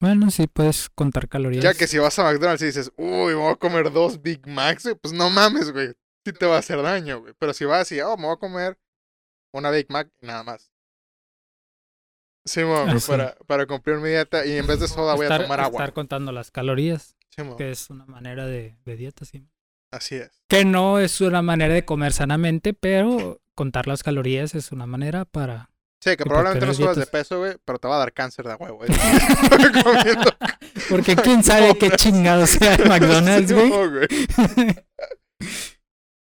Bueno, sí puedes contar calorías. Ya que si vas a McDonald's y dices, uy, me voy a comer dos Big Macs, güey, pues no mames, güey. Sí te va a hacer daño, güey. Pero si vas y, oh, me voy a comer una Big Mac, nada más. Sí, mo, Ah, sí. para, para cumplir mi dieta y en vez de soda voy a tomar agua. estar contando las calorías, Sí, mo, que es una manera de, de dieta, sí. Así es. Que no es una manera de comer sanamente, pero contar las calorías es una manera para... Sí, que ¿Y por probablemente no subas de peso, güey, pero te va a dar cáncer de huevo. Porque quién sabe qué chingado sea el McDonald's, güey.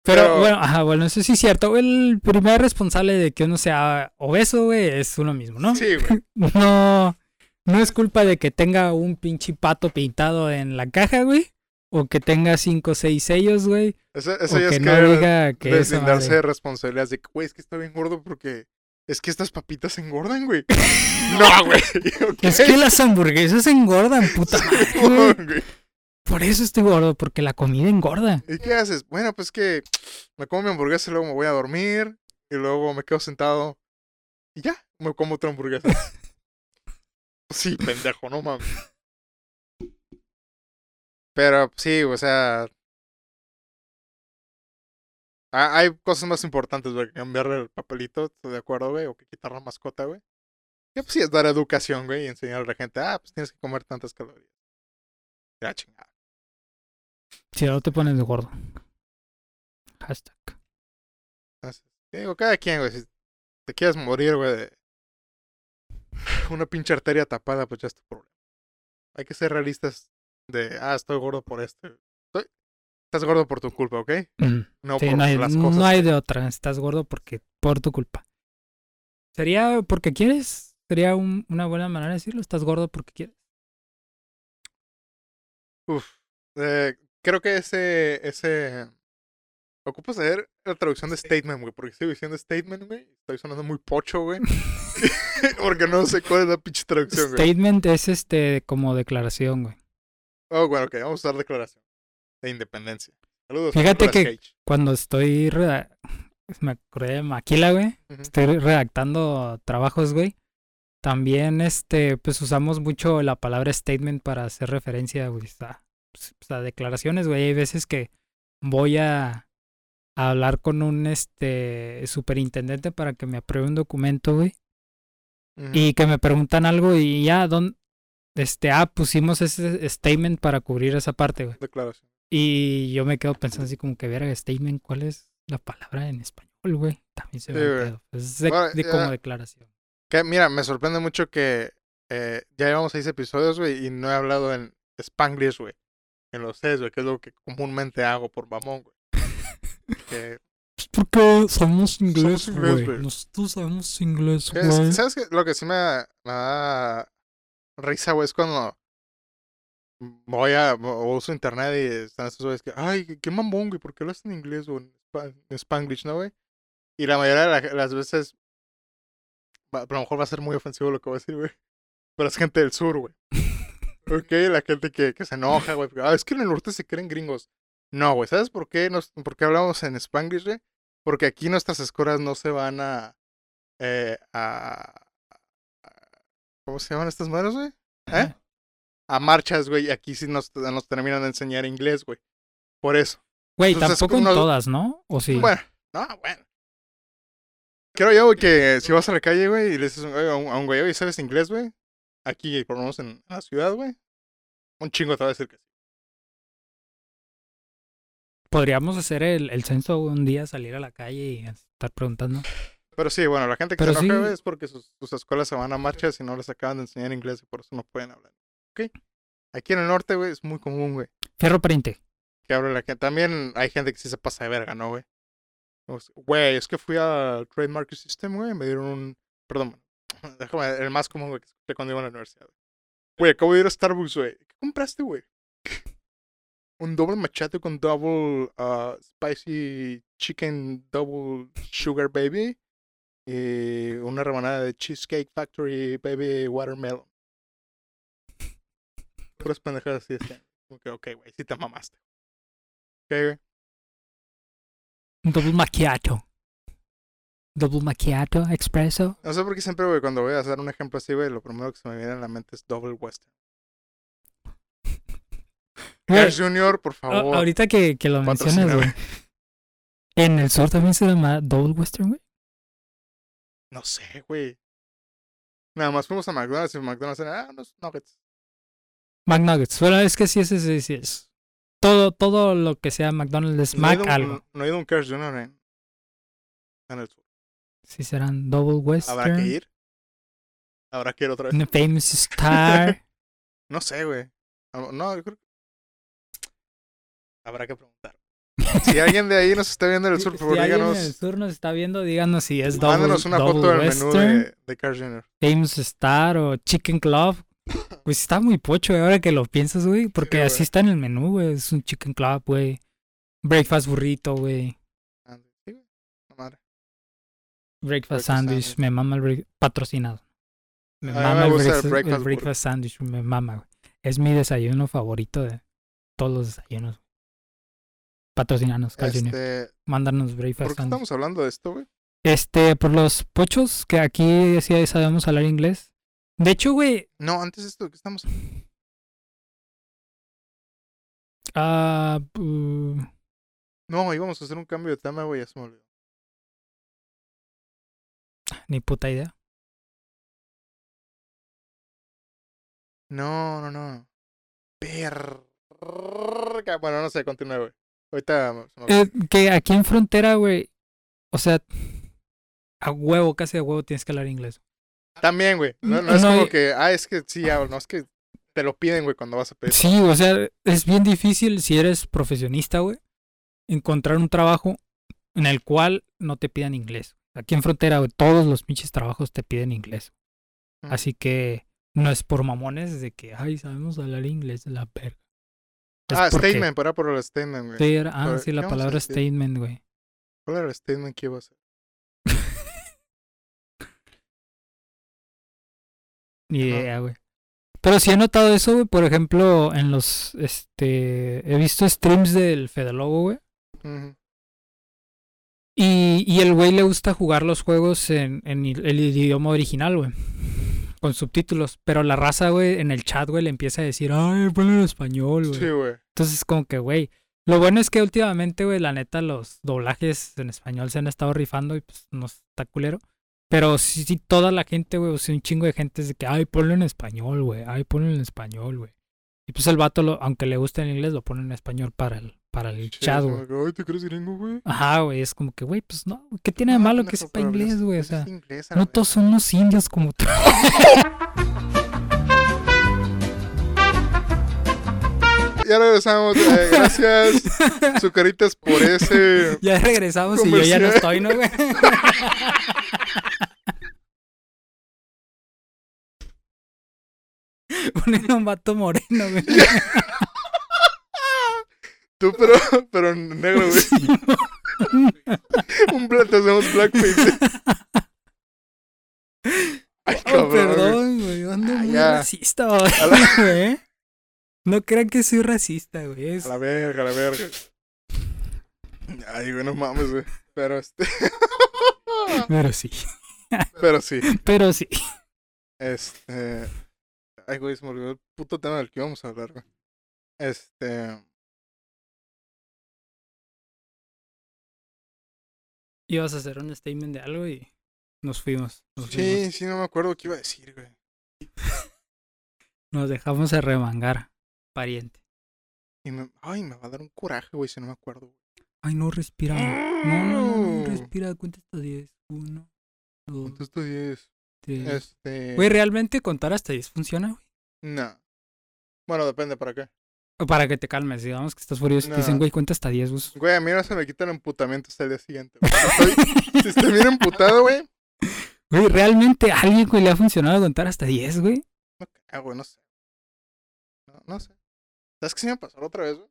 Pero, Pero- bueno, ajá, bueno, eso sí es cierto. El primer responsable de que uno sea obeso, güey, es uno mismo, ¿no? Sí, güey. No, no es culpa de que tenga un pinche pato pintado en la caja, güey. O que tenga cinco o seis sellos, güey. Eso, O eso ya que es no querer diga que deslindarse de madre- responsabilidades de que, güey, es que estoy bien gordo porque es que estas papitas engordan, güey. no, güey. Es que las hamburguesas engordan, puta madre, güey. Güey. Por eso estoy gordo, porque la comida engorda. ¿Y qué haces? Bueno, pues que me como mi hamburguesa y luego me voy a dormir y luego me quedo sentado y ya, me como otra hamburguesa. sí, pendejo, no mames. Pero sí, o sea, ha- hay cosas más importantes, güey, que cambiarle el papelito, estoy de acuerdo, güey, o que quitar la mascota, güey. Que pues sí es dar educación, güey, y enseñarle a la gente, ah, pues tienes que comer tantas calorías. Ya, chingada. Si no te pones de gordo. Hashtag. Entonces, digo, cada quien, güey, si te quieres morir, güey, de una pinche arteria tapada, pues ya es tu problema. Hay que ser realistas de, ah, estoy gordo por este. Estoy- Estás gordo por tu culpa, ¿ok? Mm. No Sí, por no hay, las cosas. no hay de otra. Estás gordo porque por tu culpa. ¿Sería porque quieres? ¿Sería un- una buena manera de decirlo? ¿Estás gordo porque quieres? Uf. Eh, creo que ese, ese... Ocupo saber la traducción de statement, güey, porque estoy diciendo statement, güey. Estoy sonando muy pocho, güey. porque no sé cuál es la pinche traducción, güey. Statement es este como declaración, güey. Oh, bueno, ok, vamos a usar declaración de independencia. Saludos. Fíjate Nicolas que- Cage. Cuando estoy... reda- Me acordé de Maquila, güey. Estoy redactando trabajos, güey. También, este, pues usamos mucho la palabra statement para hacer referencia, güey, a, pues, a declaraciones, güey. Hay veces que voy a, a hablar con un, este, superintendente para que me apruebe un documento, güey. Y que me preguntan algo y ya, ¿dónde? Este, ah, pusimos ese statement para cubrir esa parte, güey. Declaración. Y yo me quedo pensando así como que, verga, statement, ¿cuál es la palabra en español, güey? También se me Sí, güey. pedo. Pues Es de, Bueno, de ya- como declaración. Que, mira, me sorprende mucho que eh, ya llevamos seis episodios, güey, y no he hablado en Spanglish, güey. En los seis, güey, que es lo que comúnmente hago por mamón, güey. Que- Pues porque sabemos inglés, güey. Nosotros sabemos inglés, es- ¿Sabes qué? Lo que sí me, me da risa, güey, es cuando voy a, o uso internet y están estos güeyes que, ay, qué- mamón, güey, ¿por qué lo hacen en inglés o en, spa- en Spanglish, no, güey? Y la mayoría de la- las veces, a lo mejor va a ser muy ofensivo lo que voy a decir, güey, pero es gente del sur, güey. Ok, la gente que, que se enoja, güey, ah, es que en el norte se creen gringos. No, güey, ¿sabes por qué, nos, por qué hablamos en Spanglish, güey? Porque aquí nuestras escuelas no se van a, eh, a, a- ¿Cómo se llaman estas madres, güey? ¿Eh? A marchas, güey, aquí sí nos, nos terminan de enseñar inglés, güey. Por eso. Güey, Entonces, tampoco en todas, ¿no? ¿O sí? Bueno, no, bueno. Creo yo, güey, que si vas a la calle, güey, y le dices güey, a un, a un güey, oye, ¿sabes inglés, güey? Aquí, por lo menos en la ciudad, güey. Un chingo te va a decir que sí. Podríamos hacer el, el censo un día, salir a la calle y estar preguntando. Pero sí, bueno, la gente que Pero se enoja, sí- es porque sus, sus escuelas se van a marchas y no les acaban de enseñar inglés y por eso no pueden hablar. ¿Ok? Aquí en el norte, güey, es muy común, güey. Fierro pariente. que hable la gente. También hay gente que sí se pasa de verga, ¿no, güey? Güey, es que fui a Trademark System, güey, me dieron un... Perdón, déjame, el más común, güey, que escuché cuando iba a la universidad. güey. Güey, acabo de ir a Starbucks, güey. ¿Qué compraste, güey? Un doble machete con double uh, spicy chicken double sugar baby. Y una rebanada de Cheesecake Factory Baby Watermelon. Puras pendejadas así de Ok, ok, güey, sí te mamaste. Ok, güey. Un double macchiato. Double macchiato, expreso. No sé por qué siempre, güey, cuando voy a hacer un ejemplo así, güey, lo primero que se me viene a la mente es Double Western. Cash Junior, por a- favor. ahorita que, que lo mencionas, güey. En el sur también se llama Double Western, güey. No sé, güey. Nada más fuimos a McDonald's y McDonald's era, ah, unos nuggets. McNuggets. Bueno, es que sí, sí, sí, sí es. Todo, todo lo que sea McDonald's es No Mac un- algo. No he ido a un Cash Junior en, en el sur. Si serán Double Western. ¿Habrá que ir? ¿Habrá que ir otra vez? Famous Star. No sé, güey. No, No, yo creo que... Habrá que preguntar. Si alguien de ahí nos está viendo en el sur, por favor, si díganos. sur nos está viendo, díganos si es Double, Mándenos una double foto del menú Western, de, de Cash Junior. Famous Star o Chicken Club. Pues está muy pocho, güey, ahora que lo piensas, güey. Porque güey. así está en el menú, güey. Es un Chicken Club, güey. Breakfast burrito, güey. Sí. Breakfast Breakfast sandwich. sandwich. Me mama el break- patrocinado. Me A mí me mama el, el breakfast, el breakfast breakfast sandwich. Me mama, güey. Es mi desayuno favorito de todos los desayunos. Patrocinanos, Carl Jr. Este, Mándanos ¿Por qué sandwich. estamos hablando de esto, güey? Este, por los pochos, que aquí sí sabemos hablar inglés. De hecho, güey, No, antes de esto, ¿qué estamos ah, uh, No, íbamos a hacer un cambio de tema, güey, ya se me olvidó. ni puta idea. No, no, no. Perra. Bueno, no sé, continúe, güey. Ahorita. Eh, que aquí en frontera, güey, o sea, a huevo, casi a huevo tienes que hablar inglés. También, güey. No, no es no, como que, ah, es que sí, hablo, no es que te lo piden, güey, cuando vas a pedir. Sí, o sea, es bien difícil si eres profesionista, güey, encontrar un trabajo en el cual no te pidan inglés. Aquí en frontera, güey, todos los pinches trabajos te piden inglés. Así que no es por mamones de que, ay, sabemos hablar inglés la verga. Es Ah, porque- statement, era por el statement, güey. Sí, era- ah, sí, ¿qué la palabra statement, güey. ¿Cuál era el statement que iba a hacer? Ni idea, güey. Pero sí he notado eso, güey. Por ejemplo, en los, este, he visto streams del Fede Lobo, güey. Ujú. Y, y el güey le gusta jugar los juegos en, en el idioma original, güey. Con subtítulos. Pero la raza, güey, en el chat, güey, le empieza a decir, ay, ponlo en español, güey. Sí, güey. Entonces, como que, güey. Lo bueno es que últimamente, güey, la neta, los doblajes en español se han estado rifando y pues no está culero. Pero sí, sí, toda la gente, güey, o sea, un chingo de gente es de que, ay, ponlo en español, güey, ay, ponlo en español, güey. Y pues el vato, lo, aunque le guste el inglés, lo pone en español para el, para el Sí, chat, güey. Ay, ¿te crees gringo, güey? Ajá, güey, es como que, güey, pues no, ¿qué tiene de No, malo que pendejo, sepa inglés, güey? O sea, inglés no todos son unos indios como tú. Ya regresamos. eh, gracias, Zucaritas, por ese. ya regresamos y yo ya no estoy, ¿no, güey? Ponen a un vato moreno, güey. Tú, pero, pero negro, güey. Un te hacemos blackface. Ay, Oh, cabrón, perdón, güey. Ando Ah, muy ya. racista, güey. La-. No crean que soy racista, güey. Es- A la verga, a la verga. Ay, güey, no mames, güey. Pero este. Pero sí. Pero sí. Pero sí. Este. Ay, güey, se me olvidó el puto tema del que íbamos a hablar, güey. Este. Ibas a hacer un statement de algo y nos fuimos. Nos, Sí, fuimos. sí, no me acuerdo qué iba a decir, güey. nos dejamos de remangar, pariente. Y me... Ay, me va a dar un coraje, güey, si no me acuerdo. güey. Ay, no respira. No, no, no, no, respira. Cuenta hasta 10. Uno, dos, Contesta 10. tres. Este. Güey, ¿realmente contar hasta 10 funciona, güey? No. Bueno, depende para qué. Para que te calmes, digamos que estás furioso. y Te dicen, güey, cuenta hasta 10, güey. Güey, a mí no se me quita el emputamiento hasta el día siguiente. güey. Si estoy, si estoy bien emputado, güey. Güey, ¿realmente a alguien, güey, le ha funcionado contar hasta 10, güey? No creo, güey, no sé. No, no sé. ¿Sabes qué se me pasó otra vez, güey?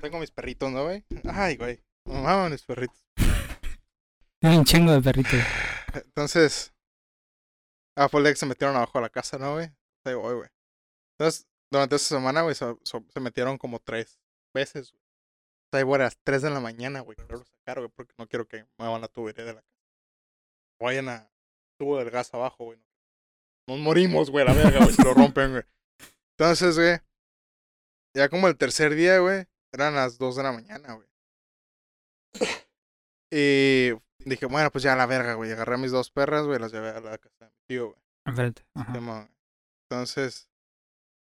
Tengo mis perritos, ¿no, güey? Ay, güey. Maman mis perritos. Hay un chingo de perritos. Entonces, a Folex se metieron abajo de la casa, ¿no, güey? Ahí voy, güey. Entonces, durante esa semana, güey, so- so- se metieron como tres veces, güey. O sea, voy a las 3 de la mañana, güey, quiero sacar, güey, porque no quiero que muevan la tubería de la casa. Vayan a tubo del gas abajo, güey. Nos morimos, güey, la verga, güey, si lo rompen, güey. Entonces, güey, ya como el tercer día, güey, eran las 2 de la mañana, güey. Y dije, bueno, pues ya la verga, güey. Agarré a mis dos perras, güey, las llevé a la casa de mi tío, güey. Enfrente. Güey. Entonces,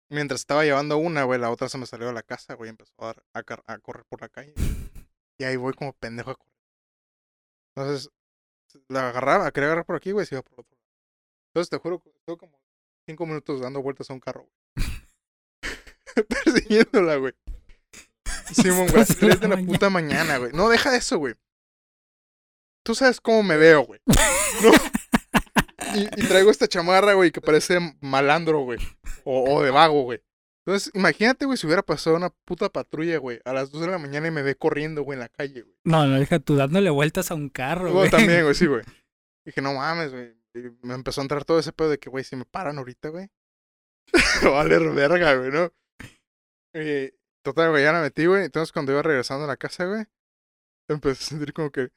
mientras estaba llevando una, güey, la otra se me salió de la casa, güey, y empezó a, dar- a, correr por la calle. Y ahí voy como pendejo a correr. Entonces, la agarraba, quería agarrar por aquí, güey, se iba por otro lado. Entonces, te juro, estuve como cinco minutos dando vueltas a un carro, güey. Persiguiéndola, güey. Simón, güey, tres de la puta mañana, güey. No, deja eso, güey. Tú sabes cómo me veo, güey. No. Y, y traigo esta chamarra, güey, que parece malandro, güey. O, o de vago, güey. Entonces, imagínate, güey, si hubiera pasado una puta patrulla, güey, a las 2 de la mañana y me ve corriendo, güey, en la calle, güey. No, no, deja tú dándole vueltas a un carro, güey. también, güey, sí, güey. Dije, no mames, güey. Y me empezó a entrar todo ese pedo de que, güey, si me paran ahorita, güey. valer verga, güey, ¿no? Y total, güey, ya la metí, güey. Entonces, cuando iba regresando a la casa, güey, empecé a sentir como que.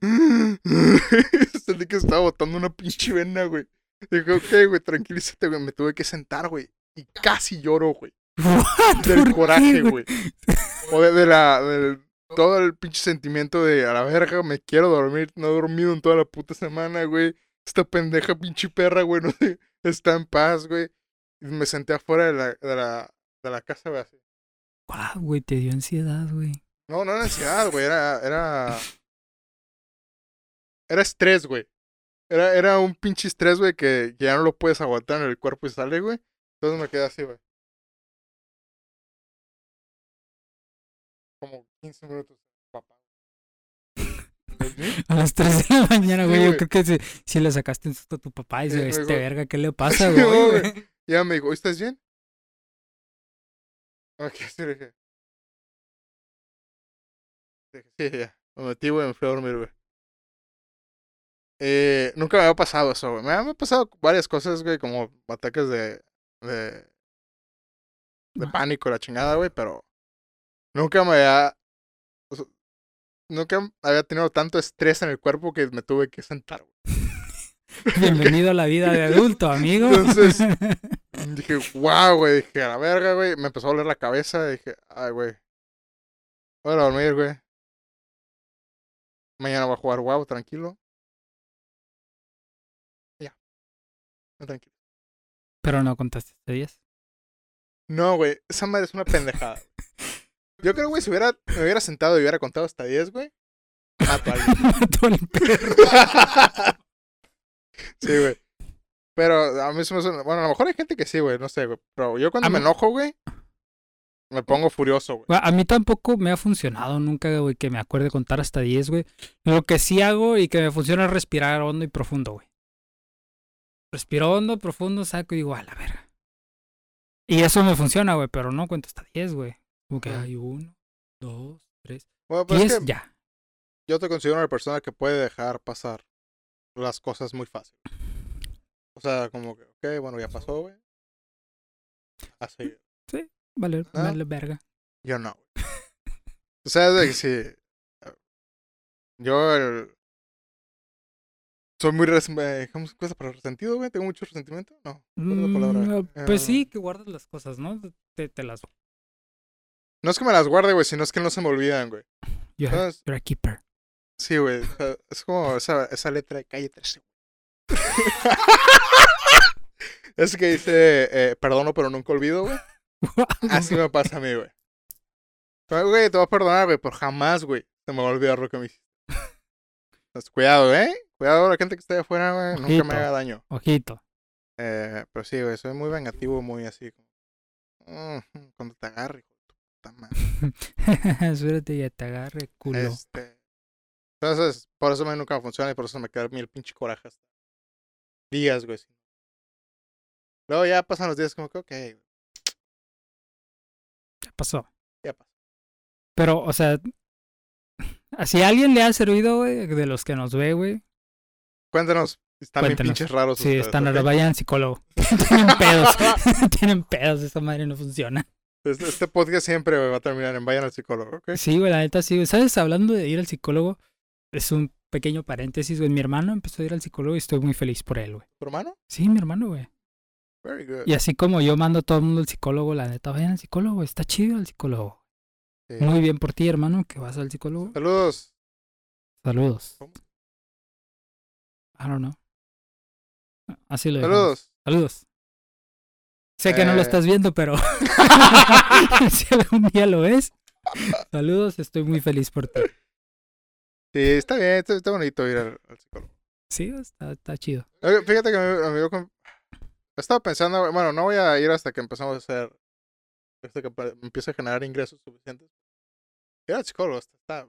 Sentí que estaba botando una pinche vena, güey. Dije, ok, güey, tranquilízate, güey. Me tuve que sentar, güey. Y casi lloro, güey. Del ¿Por qué, coraje, güey. O de, de la. Del, todo el pinche sentimiento de a la verga, me quiero dormir. No he dormido en toda la puta semana, güey. Esta pendeja pinche perra, güey, no sé, está en paz, güey. Y me senté afuera de la, de la, de la casa, güey, así. Guau, güey, te dio ansiedad, güey. No, no era ansiedad, güey, era, era... Era estrés, güey. Era, era un pinche estrés, güey, que, ya no lo puedes aguantar en el cuerpo y sale, güey. Entonces me quedé así, güey. Como 15 minutos, papá. A las 3 de la mañana, Sí, güey. Yo güey. creo que si, si le sacaste un susto a tu papá y Sí, se me este verga, ¿qué le pasa, güey? Ya me dijo, ¿estás bien? Ok, sí, le. Dije, sí, ya. Me metí, güey, me fui a dormir, güey. Eh, nunca me había pasado eso, güey. Me han pasado varias cosas, güey, como ataques de, de, de pánico, la chingada, güey, pero nunca me había, o sea, nunca había tenido tanto estrés en el cuerpo que me tuve que sentar, güey. Bienvenido a la vida de adulto, amigo. Entonces- Dije, wow, güey, dije, a la verga, güey. Me empezó a doler la cabeza, dije, ay, güey. Voy a dormir, güey. Mañana voy a jugar guau, tranquilo. No, tranquilo. Pero no contaste este 10. No, güey, esa madre es una pendejada. Yo creo, güey, si hubiera, me hubiera sentado y hubiera contado hasta 10, güey. Mato a alguien. Mató al perro. sí, güey. Pero a mí se me suena. Bueno, a lo mejor hay gente que sí, güey, no sé, güey. Pero yo cuando A me mí- enojo, güey, me pongo furioso. Güey, A mí tampoco me ha funcionado nunca, güey, que me acuerde contar hasta 10, güey. Lo que sí hago y que me funciona es respirar hondo y profundo, güey. Respiro hondo, profundo, saco y digo, a la verga. Y eso me funciona, güey, pero no cuento hasta 10, güey. Como que hay uno, dos, tres, Bueno, pues es diez, que ya. yo te considero una persona que puede dejar pasar las cosas muy fácil. O sea, como que, ok, bueno, ya pasó, güey. Así. Vale, Ah. vale, verga. Yo no, güey. O sea, de que si. eh, Yo el- soy muy. res- ¿Cómo se cosa para resentido, güey? ¿Tengo mucho resentimiento? No. ¿cuál es la palabra? Mm, pues Eh, sí, que guardas las cosas, ¿no? Te, te las... No es que me las guarde, güey, sino es que no se me olvidan, güey. You're, Entonces, you're a keeper. sí, güey. Es como esa, esa letra de calle 13. es que dice, eh, perdono pero nunca olvido, güey. Así me pasa a mí, güey. Pero, Güey, te voy a perdonar, güey, pero jamás, güey, se me va a olvidar lo que me hiciste. Entonces, cuidado, ¿eh? Cuidado la gente que esté afuera, güey, nunca me haga daño. Ojito. Eh, pero sí, güey, soy muy vengativo, muy así. como, "Mm, cuando te agarre, tu puta madre. Suerte y te agarre, culo. Este. Entonces, por eso mí nunca me funciona y por eso me queda el pinche coraje hasta días, güey. Luego ya pasan los días como que, ok, Ya pasó. ya pasó. Pero, o sea, si a alguien le ha servido, güey, de los que nos ve, güey, Cuéntanos, están bien Cuéntenos. pinches raros. sí, ustedes, están raros, vayan al psicólogo. Tienen pedos. Tienen pedos, esa madre no funciona. Este, este podcast siempre va a terminar en vayan al psicólogo, ¿ok? Sí, güey, la neta sí. ¿Sabes? Hablando de ir al psicólogo, es un pequeño paréntesis, güey. Mi hermano empezó a ir al psicólogo y estoy muy feliz por él, güey. ¿Tu hermano? Sí, mi hermano, güey. Very good. Y así como yo mando a todo el mundo al psicólogo, la neta, vayan al psicólogo. Está chido el psicólogo. Sí. Muy bien por ti, hermano, que vas al psicólogo. Saludos. Saludos. ¿Cómo? I don't know. Así lo dejamos. Saludos. Saludos. Sé que no lo Eh. estás viendo, pero si algún día lo ves, saludos, estoy muy feliz por ti. Sí, está bien, está, está bonito ir al, al psicólogo. Sí, está, está chido. Fíjate que mí con- estaba pensando, bueno, no voy a ir hasta que empezamos a hacer, hasta que empiece a generar ingresos suficientes. Ir al psicólogo está, está-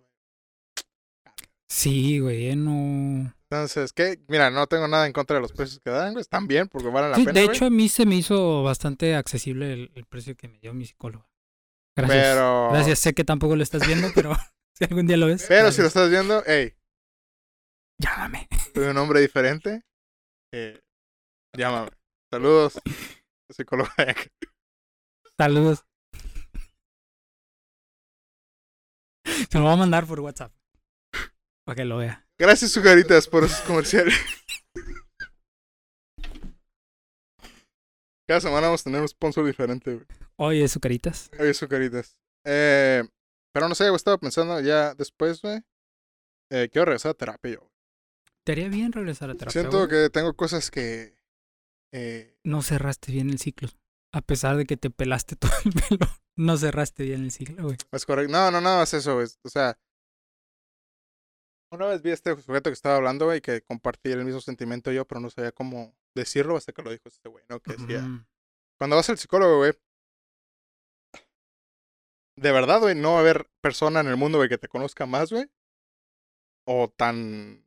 Sí, güey, no. Entonces, ¿qué? Mira, no tengo nada en contra de los precios que dan, güey, están bien porque valen la Sí, pena, de güey. hecho, a mí se me hizo bastante accesible el, el precio que me dio mi psicólogo. Gracias. pero, Gracias, sé que tampoco lo estás viendo, pero si algún día lo ves. pero si lo estás viendo, hey, Llámame. soy un hombre diferente, eh, llámame. Saludos, psicólogo. Saludos. Se lo voy a mandar por WhatsApp. Para que lo vea. Gracias, Sugaritas, por esos comerciales. Cada semana vamos a tener un sponsor diferente, güey. Oye, Zucaritas. Oye, Sugaritas. Eh, pero no sé, güey, estaba pensando ya después, güey. Eh, quiero regresar a terapia, yo. Te haría bien regresar a terapia. Siento güey. que tengo cosas que. Eh, No cerraste bien el ciclo. A pesar de que te pelaste todo el pelo, no cerraste bien el ciclo, güey. es correcto. No, no, no, es eso, güey. O sea. Una vez vi a este sujeto que estaba hablando, güey, que compartía el mismo sentimiento yo, pero no sabía cómo decirlo hasta que lo dijo este güey, ¿no? Que decía. Cuando vas al psicólogo, güey. De verdad, güey, no va a haber persona en el mundo, güey, que te conozca más, güey. O tan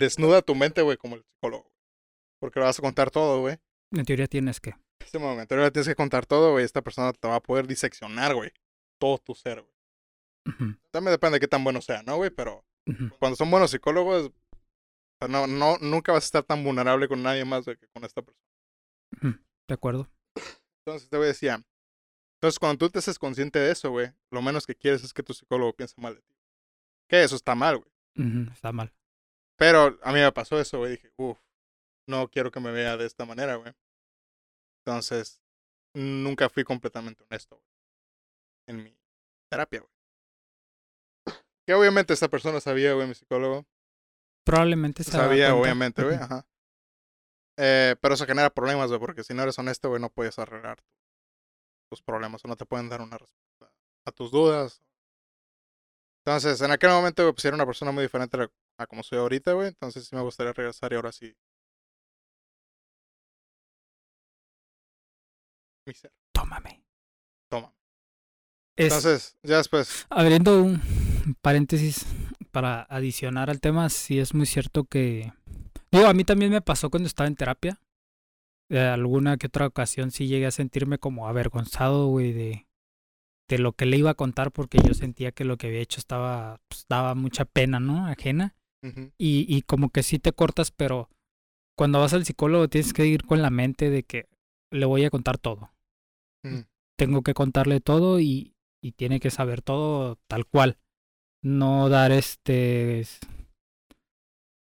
desnuda tu mente, güey, como el psicólogo. Porque le vas a contar todo, güey. En teoría tienes que. En este momento, ahora tienes que contar todo, güey. Esta persona te va a poder diseccionar, güey. Todo tu ser, güey. También depende de qué tan bueno sea, ¿no, güey? Pero cuando son buenos psicólogos, no, no, nunca vas a estar tan vulnerable con nadie más, que con esta persona. De acuerdo. Entonces te voy decía, entonces cuando tú te haces consciente de eso, güey, lo menos que quieres es que tu psicólogo piense mal de ti. Que eso está mal, güey. Está mal. Pero a mí me pasó eso, güey. Dije, uff, no quiero que me vea de esta manera, güey. Entonces, nunca fui completamente honesto, güey. En mi terapia, güey. Que obviamente esta persona sabía, güey, mi psicólogo. Probablemente Sabía, cuenta. obviamente, güey. Ajá. Eh, pero eso genera problemas, güey, porque si no eres honesto, güey, no puedes arreglar tu- tus problemas o no te pueden dar una respuesta a tus dudas. Entonces, en aquel momento, güey, pues era una persona muy diferente a, como soy ahorita, güey. Entonces, sí me gustaría regresar y ahora sí. Mi ser, Tómame. toma. Es- Entonces, ya después. Abriendo un paréntesis para adicionar al tema, sí es muy cierto que... Digo, a mí también me pasó cuando estaba en terapia. De alguna que otra ocasión sí llegué a sentirme como avergonzado, güey, de, de lo que le iba a contar porque yo sentía que lo que había hecho estaba, pues, daba mucha pena, ¿no? Ajena. Y, y como que sí te cortas, pero cuando vas al psicólogo tienes que ir con la mente de que le voy a contar todo. ujú, Tengo que contarle todo y, y tiene que saber todo tal cual. No dar este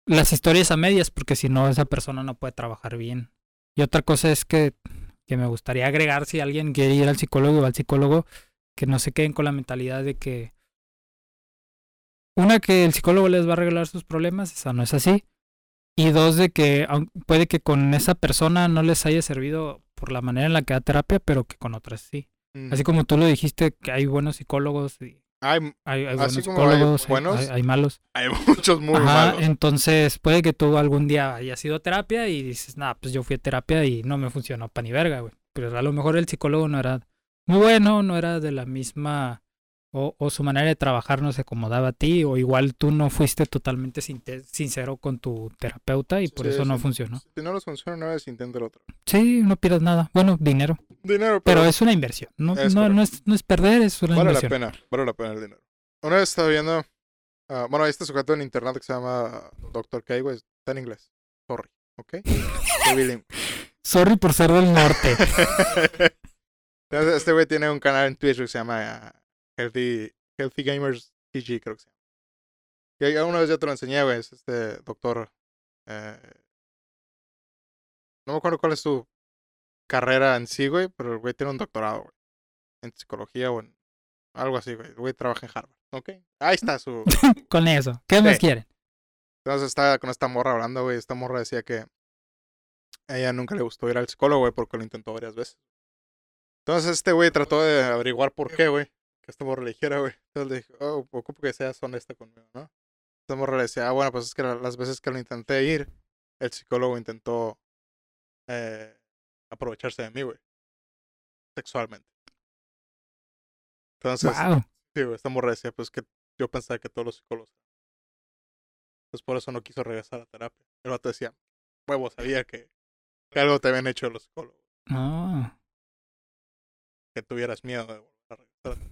las historias a medias, porque si no esa persona no puede trabajar bien. Y otra cosa es que, que me gustaría agregar si alguien quiere ir al psicólogo va al psicólogo, que no se queden con la mentalidad de que una que el psicólogo les va a arreglar sus problemas, esa no es así. Y dos, de que puede que con esa persona no les haya servido por la manera en la que da terapia, pero que con otras sí. Así como tú lo dijiste, que hay buenos psicólogos y Hay, hay, hay Así buenos como hay psicólogos, hay- buenos, hay, hay malos. hay muchos muy Ajá, malos. entonces puede que tú algún día hayas ido a terapia y dices, nah, pues yo fui a terapia y no me funcionó pa' ni verga, güey. Pero a lo mejor el psicólogo no era muy bueno, no era de la misma O, o su manera de trabajar no se acomodaba a ti, o igual tú no fuiste totalmente sincero con tu terapeuta y por Sí, eso no funcionó. Si no les funciona una vez, inténtalo otra vez. Sí, no pierdas nada. Bueno, dinero. Dinero, Pero pero, es una inversión. No, Es no, no, correcto. es, no es perder, es una vale la inversión. pena. Vale la pena el dinero. Una vez estaba viendo... ah, bueno, hay este sujeto en internet que se llama Dr. K, güey. Está en inglés. Sorry. ¿Ok? Sorry por ser del norte. Entonces, este güey tiene un canal en Twitch que se llama ah, Healthy, Healthy Gamers TG, creo que se llama. Que ya una vez ya te lo enseñé, güey. Es este doctor. eh, no me acuerdo cuál es su carrera en sí, güey, pero el güey tiene un doctorado, güey. En psicología o en algo así, güey. El güey trabaja en Harvard, ¿ok? Ahí está su. Con eso. ¿Qué más Sí. quieren? Entonces estaba con esta morra hablando, güey. Esta morra decía que a ella nunca le gustó ir al psicólogo, güey, porque lo intentó varias veces. Entonces este güey trató de averiguar por qué, güey. Que esta morra le dijera, güey. Entonces le dije, oh, ocupo que seas honesta conmigo, ¿no? Esta morra le decía, ah, bueno, pues es que la- las veces que lo intenté ir, el psicólogo intentó eh, aprovecharse de mí, güey. Sexualmente. Entonces, Wow. Sí, güey, esta morra decía, pues que yo pensaba que todos los psicólogos. Pues por eso no quiso regresar a terapia. El vato decía, huevo, sabía que, que algo te habían hecho los psicólogos. Ah. Que tuvieras miedo de volver a regresar.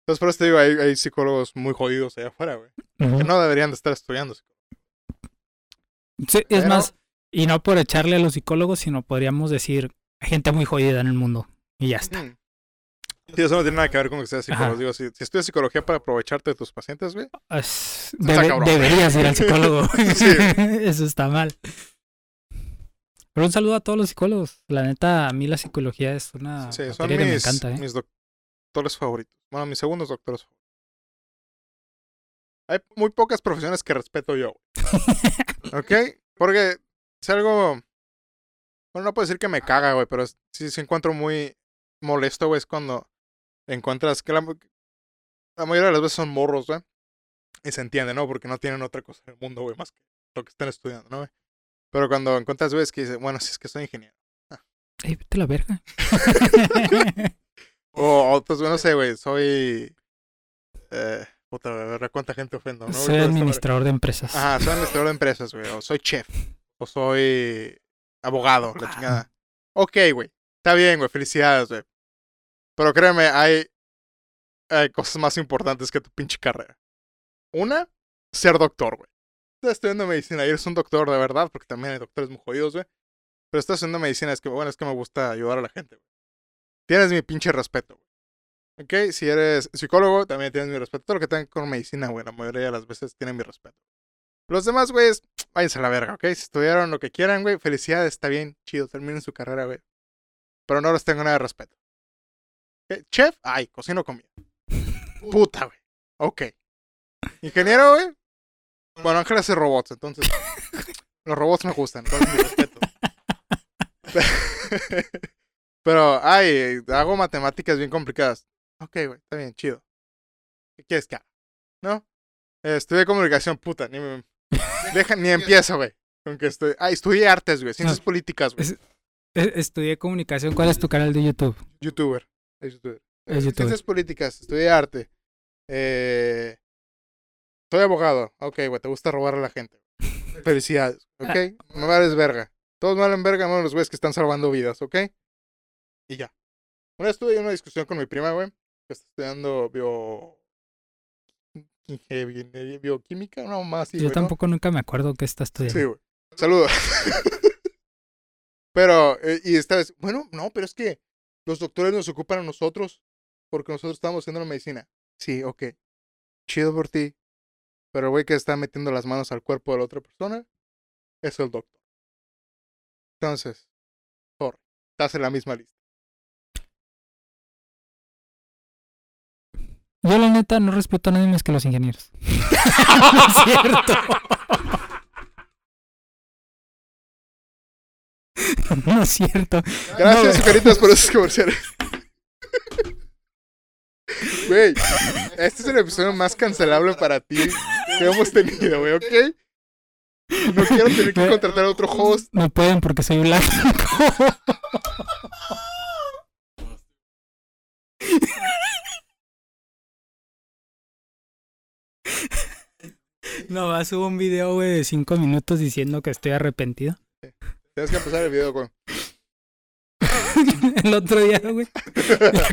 Entonces por eso te digo, hay, hay psicólogos muy jodidos allá afuera, güey. Que no deberían de estar estudiando. Sí, es Pero- más, y no por echarle a los psicólogos, sino podríamos decir hay gente muy jodida en el mundo. Y ya está. Mm. Sí, eso no tiene nada que ver con que seas psicólogo. Digo, si, si estudias psicología para aprovecharte de tus pacientes, güey. Es- debe- deberías ir al psicólogo. Sí. Eso está mal. Pero un saludo a todos los psicólogos. La neta, a mí la psicología es una Sí, son materia que me mis, encanta, ¿eh? mis doctores favoritos. Bueno, mis segundos doctores favoritos. Hay muy pocas profesiones que respeto yo. ¿Ok? Porque es algo... Bueno, no puedo decir que me caga, güey, pero sí, sí encuentro muy molesto, güey, es cuando encuentras que la, la mayoría de las veces son morros, güey. Y se entiende, ¿no? Porque no tienen otra cosa en el mundo, güey, más que lo que están estudiando, ¿no, güey? Pero cuando encuentras, güey, es que dicen, bueno, si es que soy ingeniero. Ey, vete la verga. O otros, güey, no sé, güey, soy... Eh, puta, a ver cuánta gente ofendo, ¿no? Soy administrador de empresas. Ajá, soy administrador de empresas, güey. O soy chef. O soy abogado, la chingada. Ok, güey. Está bien, güey. Felicidades, güey. Pero créeme, hay, hay cosas más importantes que tu pinche carrera. Una, ser doctor, güey. Estás estudiando medicina y eres un doctor de verdad, porque también hay doctores muy jodidos, güey. Pero estás estudiando medicina, es que, bueno, es que me gusta ayudar a la gente, güey. Tienes mi pinche respeto, güey. Ok, si eres psicólogo, también tienes mi respeto. Todo lo que tenga con medicina, güey, la mayoría de las veces tienen mi respeto. Los demás, güeyes, váyanse a la verga, ¿ok? Si estudiaron lo que quieran, güey, felicidades, está bien, chido, terminen su carrera, güey. Pero no les tengo nada de respeto. ¿Ok? Chef, ay, cocino comida. Puta, güey. Ok. Ingeniero, güey. Bueno, Ángel hace robots, entonces. Los robots me gustan, entonces mi respeto. Pero, ay, hago matemáticas bien complicadas. Ok, güey, está bien, chido. ¿Qué quieres que haga? ¿No? Eh, estudié comunicación, puta, ni me... Deja, ni empiezo, güey. Con que estoy... Ah, estudié artes, güey. Ciencias No. políticas, güey. Es- Estudié comunicación. ¿Cuál es tu canal de YouTube? Youtuber. Es youtuber. Es youtuber. Ciencias políticas. Estudié arte. Eh... Soy abogado. Ok, güey. Te gusta robar a la gente. Felicidades. Ok. Me vales verga. Todos me valen verga, menos los güeyes que están salvando vidas. Ok. Y ya. Una vez tuve una discusión con mi prima, güey. Que está estudiando bio... bioquímica. No, más así, Yo güey, ¿no? tampoco nunca me acuerdo qué está estudiando. Sí, güey. Saludos. pero, eh, y esta vez, bueno, no, pero es que los doctores nos ocupan a nosotros porque nosotros estamos haciendo la medicina. Sí, ok. Chido por ti. Pero el güey que está metiendo las manos al cuerpo de la otra persona es el doctor. Entonces, sorry. Estás en la misma lista. Yo la neta no respeto a nadie más que los ingenieros. no es cierto. no es cierto. Gracias, No, Caritas, por esos comerciales. Güey, este es el episodio más cancelable para ti que hemos tenido, güey, ¿ok? No quiero tener que contratar a otro host. No pueden porque soy blanco. No, va, subo un video, güey, de cinco minutos diciendo que estoy arrepentido. Tienes que empezar el video, güey. el otro día, güey.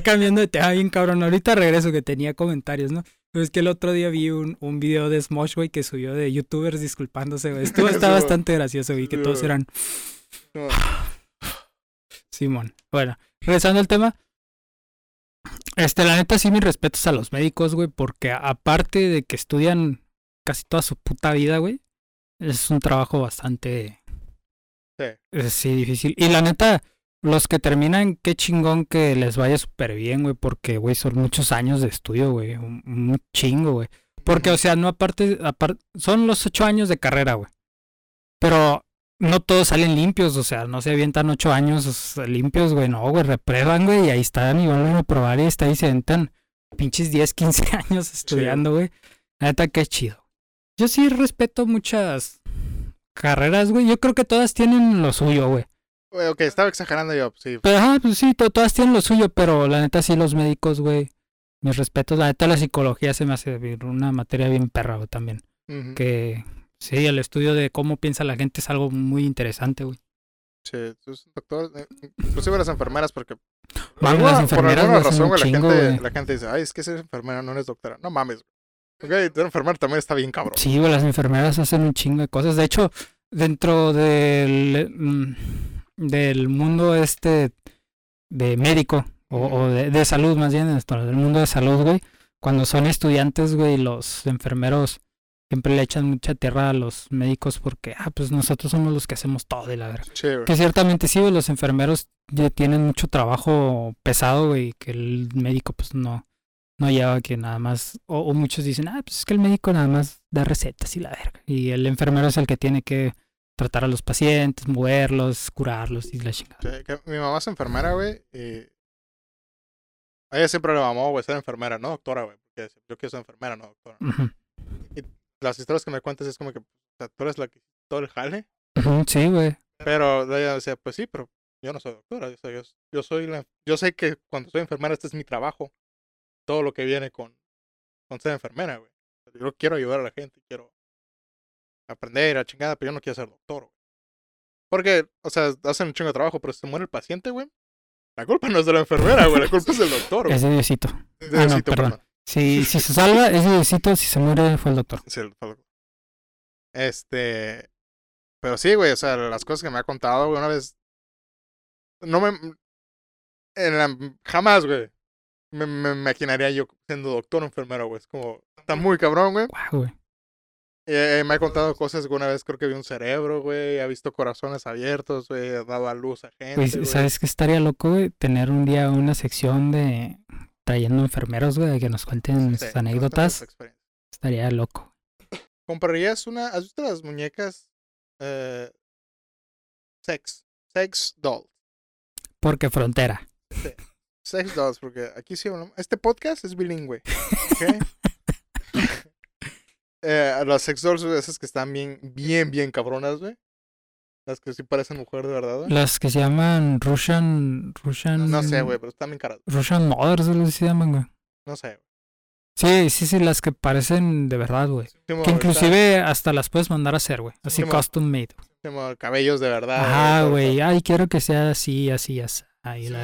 cambiando de tema bien cabrón. Ahorita regreso que tenía comentarios, ¿no? Pero es que el otro día vi un, un video de Smosh, güey, que subió de youtubers disculpándose, güey. Estuvo, está Sí, bastante gracioso, güey, que Sí, todos eran No, Simón. Bueno, regresando al tema. Este, la neta, sí, mis respetos a los médicos, güey, porque aparte de que estudian casi toda su puta vida, güey, es un trabajo bastante, Sí. eh, sí, difícil. Y la neta, los que terminan, qué chingón que les vaya súper bien, güey, porque, güey, son muchos años de estudio, güey, un, un chingo, güey. Porque, o sea, no aparte, aparte, son los ocho años de carrera, güey. Pero no todos salen limpios, o sea, no se avientan ocho años limpios, güey, no, güey, reprueban, güey, y ahí están y vuelven a probar y está ahí se aventan pinches 10, 15 años estudiando, güey. La neta, qué chido. Yo sí respeto muchas carreras, güey. Yo creo que todas tienen lo suyo, güey. Güey, ok, estaba exagerando yo, sí. Pero, ajá, pues sí, to- todas tienen lo suyo, pero la neta sí los médicos, güey. Mis respetos, la neta la psicología se me hace una materia bien perra, güey, también. Que sí, el estudio de cómo piensa la gente es algo muy interesante, güey. Sí, doctor, eh, inclusive las enfermeras, porque alguna- las enfermeras, por alguna güey, razón, güey, la, gente, güey. la gente dice, ay, es que ser enfermera no eres doctora. No mames, güey. Ok, ser enfermera también está bien cabrón. Sí, güey, las enfermeras hacen un chingo de cosas. De hecho, dentro del, mm, del mundo este de médico, o, o de, de salud más bien, dentro del mundo de salud, güey, cuando son estudiantes, güey, los enfermeros siempre le echan mucha tierra a los médicos porque, ah, pues nosotros somos los que hacemos todo y la verdad. Sí, güey. Que ciertamente sí, güey, los enfermeros ya tienen mucho trabajo pesado, güey, que el médico pues no, no lleva que nada más, o, o muchos dicen, ah, pues es que el médico nada más da recetas y la verga. Y el enfermero es el que tiene que tratar a los pacientes, moverlos, curarlos y la chingada. Que mi mamá es enfermera, güey, y a ella siempre le mamó, güey, ser enfermera, no doctora, güey, porque yo quiero ser enfermera, no doctora. Ujú. Las historias que me cuentas es como que, o sea, tú eres la que todo el jale, Sí, güey. pero ella decía, pues sí, pero yo no soy doctora, yo, yo soy la, yo sé que cuando soy enfermera este es mi trabajo, todo lo que viene con, con ser enfermera, güey. Yo quiero ayudar a la gente, quiero aprender a chingada, pero yo no quiero ser doctor, güey. Porque, o sea, hacen un chingo de trabajo, pero si se muere el paciente, güey, la culpa no es de la enfermera, güey, la culpa es del doctor, güey. Es de Diosito. De ah, no, perdón. Si, si se salva, es de Diosito. Si se muere, fue el doctor. Sí, el doctor. Este. Pero sí, güey, o sea, las cosas que me ha contado, güey, una vez. No me. En la, jamás, güey. Me, me imaginaría yo siendo doctor o enfermero, güey. Es como. Está muy cabrón, güey. Guau, güey. Eh, me ha contado cosas que una vez creo que vi un cerebro, güey. Ha visto corazones abiertos, güey. Ha dado a luz a gente. Pues, güey. ¿sabes qué estaría loco, güey? Tener un día una sección de trayendo enfermeros, güey, que nos cuenten Sí, sus anécdotas. Estaría loco. ¿Comprarías una. ¿Has visto las muñecas? Eh, sex. Sex doll. Porque frontera. Sex dolls, porque aquí sí hablamos- Este podcast es bilingüe. ¿ok? eh, las sex dolls, esas que están bien, bien, bien cabronas, güey. Las que sí parecen mujer de verdad, güey. Las que se llaman Russian. Russian. No sé, güey, pero están bien caras. Russian Mothers, así se llaman, güey. No sé, güey. Sí, sí, sí, las que parecen de verdad, güey. Sí, Que está- inclusive hasta las puedes mandar a hacer, güey. Así Sí, custom made. sí, cabellos de verdad. Ajá, güey. Ay, quiero que sea así, así, así. Ahí la.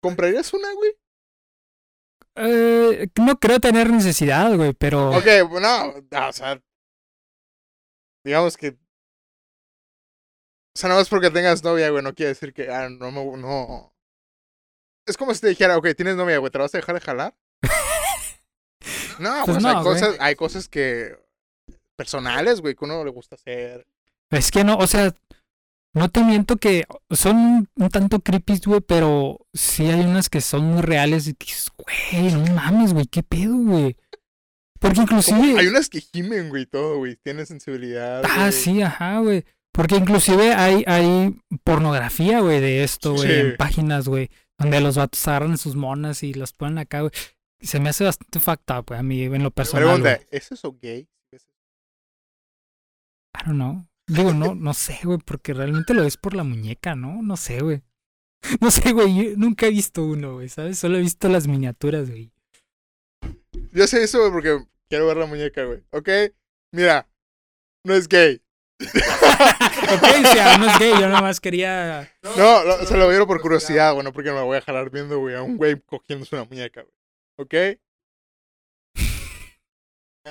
¿Comprarías una, güey? Eh, no creo tener necesidad, güey, pero. Ok, bueno, no, o sea. Digamos que. O sea, nada más porque tengas novia, güey, no quiere decir que. Ah, no, me- no. Es como si te dijera, ok, tienes novia, güey, ¿te la vas a dejar de jalar? No, Pues pues, no, hay, güey. cosas, hay cosas que. personales, güey, que uno le gusta hacer. Es que no, o sea, no te miento que son un, tanto creepy, güey, pero sí hay unas que son muy reales y que dices, güey, no mames, güey, qué pedo, güey. Porque inclusive... Hay unas que gimen, güey, todo, güey, tienen sensibilidad. Ah, sí, ajá, güey. Porque inclusive hay, hay pornografía, güey, de esto, güey, Sí. en páginas, güey, donde los vatos agarran sus monas y las ponen acá, güey. Se me hace bastante fucked up, güey, a mí, en lo personal. Pregunta. ¿es eso gay? I don't know. Digo, no, no sé, güey, porque realmente lo ves por la muñeca, ¿no? No sé, güey. No sé, güey, nunca he visto uno, güey, ¿sabes? Solo he visto las miniaturas, güey. Yo sé eso, güey, porque quiero ver la muñeca, güey. Ok, Mira, no es gay. ok, si no es gay, yo nomás quería. No, lo- se lo vieron por curiosidad, güey, no porque me voy a jalar viendo, güey, a un güey cogiéndose una muñeca, güey. ¿Ok?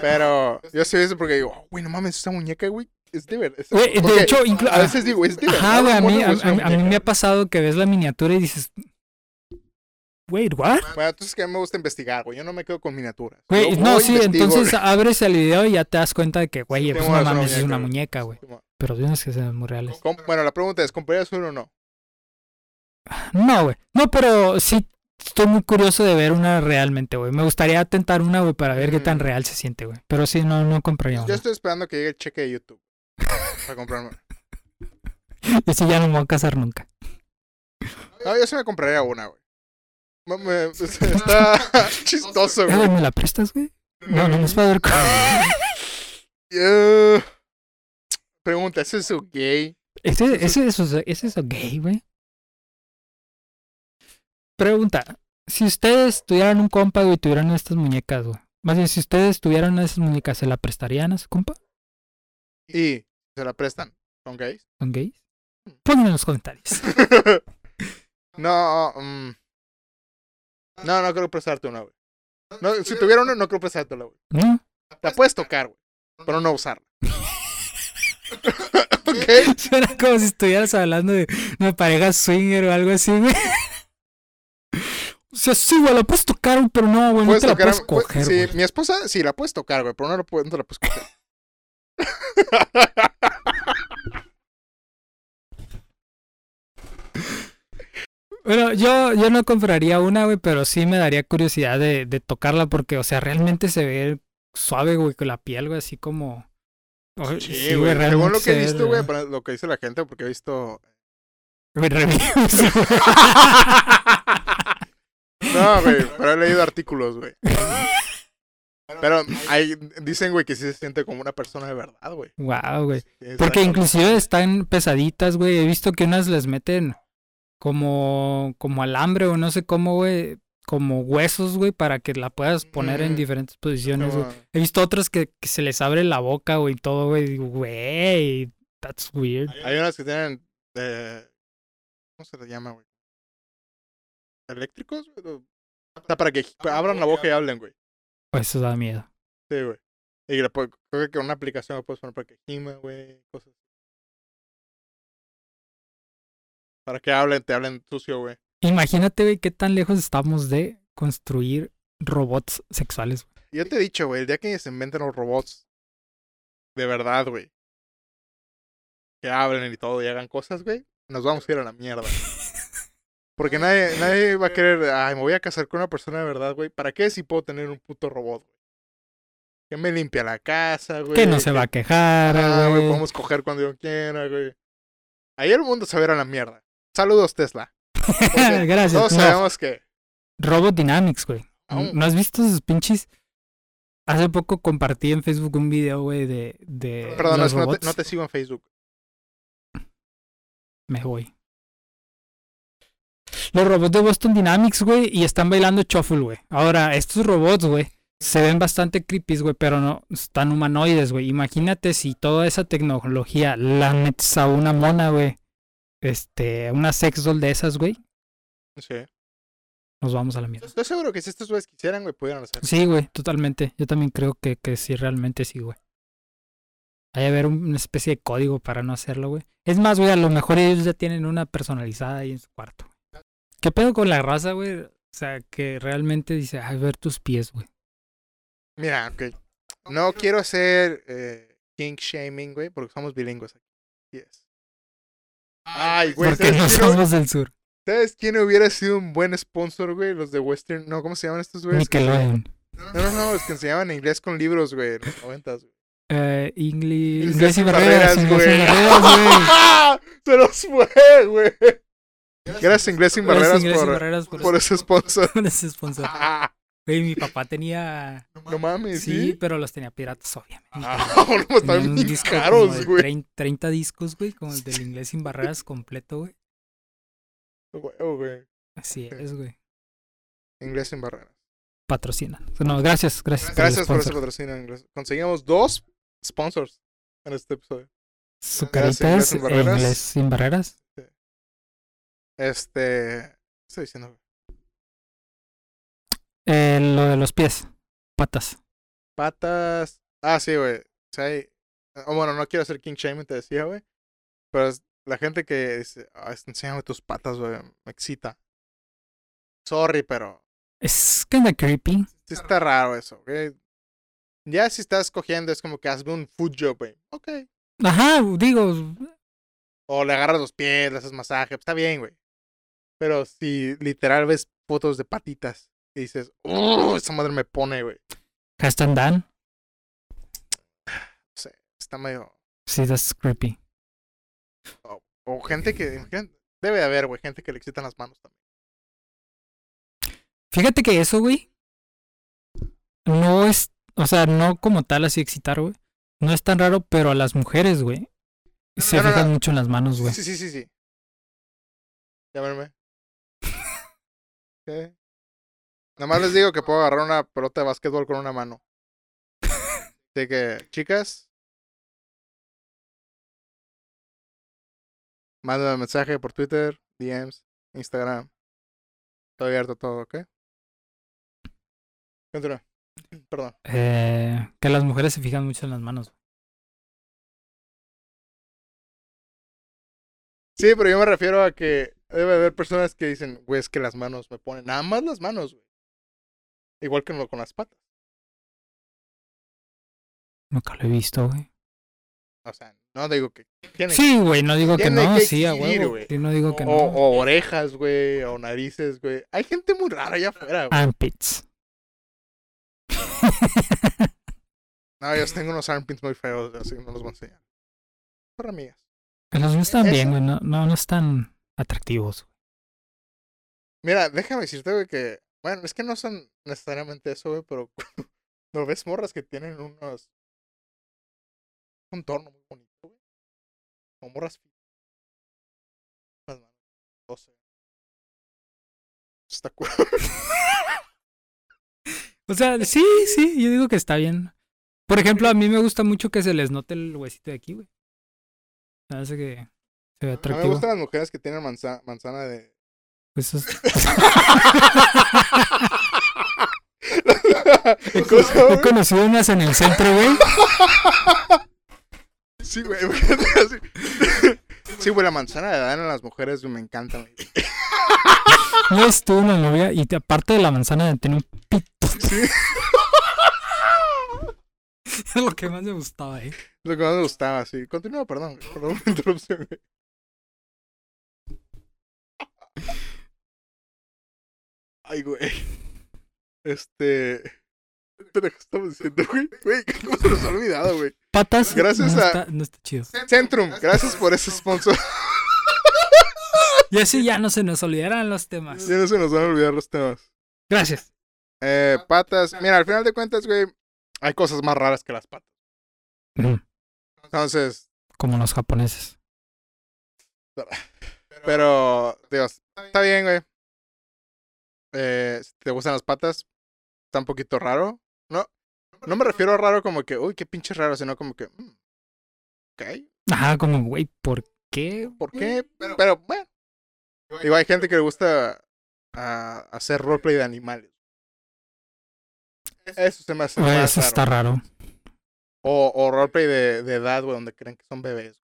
Pero yo sé eso porque digo, "Oh, güey, no mames, esa muñeca, güey, es Güey, de hecho, a veces digo, es. Ajá, güey, a mí, a, mí me muñeca?" ha pasado que ves la miniatura y dices. Wait, what? Bueno, entonces que a mí me gusta investigar, güey. Yo no me quedo con miniaturas. Güey, Yo no, sí, investigo, entonces güey. abres el video y ya te das cuenta de que, güey, Sí, pues no es una mames, es una muñeca, güey. Pero tienes que ser muy reales. Bueno, la pregunta es, ¿comprarías uno o no? No, güey. No, pero sí estoy muy curioso de ver una realmente, güey. Me gustaría tentar una, güey, para ver qué tan Mm. real se siente, güey. Pero sí, no, no compraría Yo una. estoy esperando que llegue el cheque de YouTube para comprarme. Yo sí ya no me voy a casar nunca. No, yo sí me compraría una, güey. Me- me- está chistoso, Eh, güey. ¿Me la prestas, güey? No, no nos va a ver con... Eh, pregunta, ¿es eso gay? ¿Ese, ese, eso, ¿Es eso gay, güey? Pregunta. Si ustedes tuvieran un compa, güey, y tuvieran estas muñecas, güey. Más bien, si ustedes tuvieran esas muñecas, ¿se la prestarían a su compa? Y se la prestan. ¿Son gays? ¿Son gays? Pongan en los comentarios. no, mm, no, no quiero prestarte una, güey. No, si tuviera una, no quiero prestártela, güey. ¿No? La puedes tocar, güey, pero no usarla. ¿Ok? Suena como si estuvieras hablando de una pareja swinger o algo así, güey. O sea, sí, güey, la puedes tocar, pero no, güey, no Puedes te la tocar. puedes pues, coger, sí, güey. mi esposa sí la puedes tocar, güey, pero no la puedes, no te la puedes coger. Bueno, yo, yo no compraría una, güey, pero sí me daría curiosidad de, de tocarla porque, o sea, realmente se ve suave, güey, con la piel, güey, así como... o- Sí, güey. Según lo que he visto, güey, lo que dice la gente, porque he visto. Reviews. No, güey, pero he leído artículos, güey. Pero hay, dicen, güey, que sí se siente como una persona de verdad, güey. Wow, güey. Sí, Porque inclusive están pesaditas, güey. He visto que unas les meten como, como alambre o no sé cómo, güey. Como huesos, güey, para que la puedas poner en diferentes posiciones, güey. He visto otras que, que se les abre la boca, güey, y todo, güey. Digo, güey, that's weird. Hay unas que tienen. eh, ¿Cómo se les llama, güey? ¿Eléctricos? güey? O sea, para que abran la boca y hablen, güey. Pues eso da miedo. Sí, güey. Y le creo que con una aplicación lo puedes poner para que gima, güey. Cosas. Para que hablen, te hablen sucio, güey. Imagínate, güey, qué tan lejos estamos de construir robots sexuales. güey. Yo te he dicho, güey, el día que se inventen los robots, de verdad, güey, que hablen y todo y hagan cosas, güey, nos vamos a ir a la mierda. Porque nadie, nadie va a querer, ay, me voy a casar con una persona de verdad, güey. ¿Para qué si puedo tener un puto robot, güey? Que me limpia la casa, güey. que no se va a quejar, Ah, güey, güey. podemos coger cuando yo quiera, güey. Ahí el mundo se va a ir a la mierda. Saludos, Tesla. Gracias. Todos no. sabemos que... Robot Dynamics, güey. ¿No has visto esos pinches? Hace poco compartí en Facebook un video, güey, de, de Perdón, los no robots. te, no te sigo en Facebook. Me voy. Los robots de Boston Dynamics, güey, y están bailando shuffle, güey. Ahora, estos robots, güey, se ven bastante creepy, güey, pero no están humanoides, güey. Imagínate si toda esa tecnología la metes a una mona, güey. Este, una sex doll de esas, güey. Sí. Nos vamos a la mierda. Estoy seguro que si estos güeyes quisieran, güey, pudieran hacer. Sí, güey, totalmente. Yo también creo que, que sí, realmente sí, güey. Hay que haber un- una especie de código para no hacerlo, güey. Es más, güey, a lo mejor ellos ya tienen una personalizada ahí en su cuarto. güey. ¿Qué pedo con la raza, güey? O sea, que realmente dice, ay, ver tus pies, güey. Mira, ok. No quiero hacer eh, king shaming, güey, porque somos bilingües aquí. Yes. Ay, güey, Porque ¿sabes no quién, somos del sur. ¿sabes quién hubiera sido un buen sponsor, güey? Los de Western. No, ¿cómo se llaman estos güeyes? Nickelodeon. No, no, no, los que enseñaban inglés con libros, güey, en los noventas, güey. Eh, Ingli- Inglés Inglés y sin barreras, inglés güey. sin barreras, güey. Se los fue, güey. Gracias, Inglés sin barreras, por, barreras por, por ese sponsor. por ese sponsor. Güey, mi papá tenía... no mames, Sí, ¿sí? pero los tenía piratas, obviamente. Ah, no, un bien caros, güey. 30, 30 discos, güey, como el del inglés sin barreras completo, güey. Huevo, güey. Así es, güey. Inglés sin barreras. Patrocinan. No, gracias, gracias. Gracias por ese patrocinio. Conseguimos dos sponsors en este episodio. Sucaritas Inglés sin en barreras. inglés sin barreras. Este. ¿qué estoy diciendo? Eh, lo de los pies, patas. Patas. Ah, sí, güey. Hay- oh, bueno, no quiero hacer king shaming, te decía, güey. Pero la gente que dice, ah, enséñame tus patas, güey. Me excita. Sorry, pero Es kinda creepy. sí está raro eso, güey. Ya si estás cogiendo, es como que hazme un foot job, güey. Ok. Ajá, digo, O le agarras los pies, le haces masaje, pues está bien, güey. Pero si literal ves fotos de patitas dices, ¡Oh! Esa madre me pone, güey. hashtag Dan. No sé, está medio. Sí, that's creepy. O gente que. gente- Debe de haber, güey, gente que le excitan las manos también. Fíjate que eso, güey, no es, o sea, no como tal así excitar, güey. No es tan raro, pero a las mujeres, güey, se No, fijan no. mucho en las manos, güey. Sí, sí, sí, sí. Llámenme. ¿Qué? Nada más les digo que puedo agarrar una pelota de básquetbol con una mano. Así que, chicas. Mándame mensaje por Twitter, DMs, Instagram. Estoy abierto todo, ¿ok? Continúa. Perdón. Eh, que las mujeres se fijan mucho en las manos. Sí, pero yo me refiero a que debe haber personas que dicen, güey, es que las manos me ponen. Nada más las manos, güey. Igual que con las patas. Nunca lo he visto, güey. O sea, no digo que. Sí, güey, no digo que no, que sí, a existir, huevo. güey. Sí, no digo que o, no. o orejas, güey, o narices, güey. Hay gente muy rara allá afuera, güey. Armpits. No, yo tengo unos armpits muy feos, así que no los voy a enseñar. Para amigas. Los míos están bien, güey, no, no, no están atractivos. Mira, déjame decirte, güey, que. Bueno, es que no son necesariamente eso, güey, pero. ¿No ves morras que tienen unos. Un contorno muy bonito, güey? Como morras. Las manos. 12. Está cool. O sea, sí, sí, yo digo que está bien. Por ejemplo, a mí me gusta mucho que se les note el huesito de aquí, güey. Hace que se ve A mí me atractivo. gustan las mujeres que tienen manza- manzana de. Pues eso es- ¿Cómo se llama, He conocido unas en el centro, güey. Sí, güey. Sí, güey, la manzana de Adán en las mujeres me encanta, güey. Una vez tuve una novia y te- aparte de la manzana tenía un pito. Sí. Es lo que más me gustaba, eh. Lo que más me gustaba, sí. Continúa, perdón, güey, perdón la interrupción, güey. Ay, güey. Este. ¿Qué estamos diciendo, güey? Güey, ¿cómo se nos ha olvidado, güey? Patas. Gracias no a- Está, no está chido. Centrum, gracias por ese sponsor. Y así ya no se nos olvidarán los temas. Ya no se nos van a olvidar los temas. Gracias. Eh, patas. Mira, al final de cuentas, güey, hay cosas más raras que las patas. Ujú, Entonces, Como los japoneses. pero, Dios, está bien, güey. Eh, si te gustan las patas, está un poquito raro. No, no me refiero a raro como que, uy, qué pinche raro, sino como que, mm, ok, Ajá, como, güey, ¿por qué? ¿por qué? Pero, bueno. Digo, hay gente que le gusta ah, hacer roleplay de animales. Eso se me hace Güey, más eso raro. está raro. O, o roleplay de, de edad, güey, donde creen que son bebés.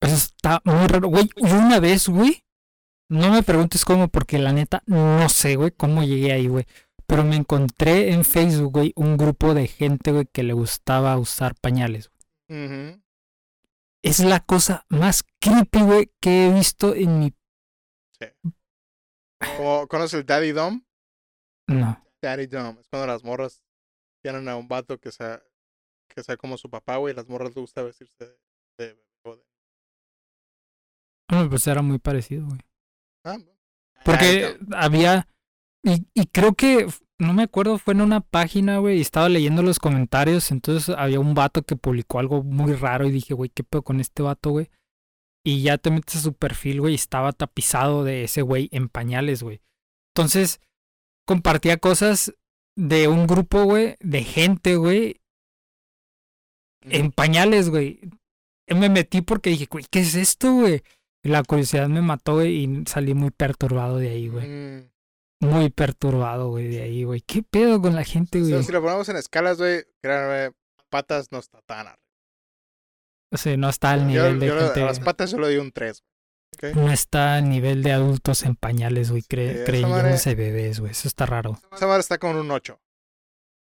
Eso está muy raro. Güey, yo una vez, güey. No me preguntes cómo, porque la neta no sé, güey, cómo llegué ahí, güey. Pero me encontré en Facebook, güey, un grupo de gente, güey, que le gustaba usar pañales. güey. Ujú. Es la cosa más creepy, güey, que he visto en mi... Como, ¿Conoces el Daddy Dom? No. Daddy Dom. Es cuando las morras tienen a un vato que sea, que sea como su papá, güey. y Las morras les gusta vestirse de, de de- No, pues era muy parecido, güey. Ah. Porque había. Y, y creo que. No me acuerdo, fue en una página, güey, y estaba leyendo los comentarios. Entonces había un vato que publicó algo muy raro y dije, güey, ¿qué pedo con este vato, güey? Y ya te metes a su perfil, güey, y estaba tapizado de ese güey en pañales, güey. Entonces, compartía cosas de un grupo, güey, de gente, güey. en pañales, güey. Me metí porque dije, güey, ¿qué es esto, güey? Y la curiosidad me mató, güey, y salí muy perturbado de ahí, güey. Mm. Muy perturbado, güey, de ahí, güey. ¿Qué pedo con la gente, O sea, güey? si lo ponemos en escalas, güey, créanme, patas no está tan arriba. O sea, no está al Yo, nivel de yo gente. a las patas yo le doy un 3. No está al nivel de adultos en pañales, güey, Sí, cre esa creyéndose bebés, güey. Eso está raro. Esa madre está con un 8.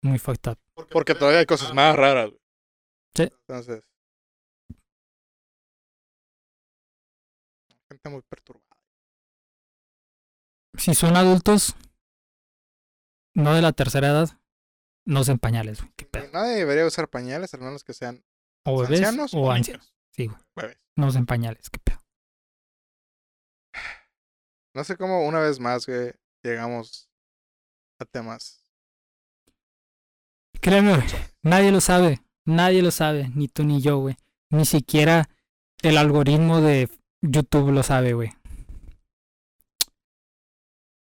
Muy fucked up. Porque todavía hay cosas más raras, güey. Sí. Entonces. Gente muy perturbada. Si son adultos, no de la tercera edad, no usen pañales, güey. Qué pedo. Nadie debería usar pañales, al menos que sean O bebés ancianos o o ancianos. Sí, güey. bebés. No usen pañales, qué pedo. No sé cómo una vez más, güey, llegamos a temas. Créeme, güey, nadie lo sabe. Nadie lo sabe, ni tú ni yo, güey. Ni siquiera el algoritmo de YouTube lo sabe, güey.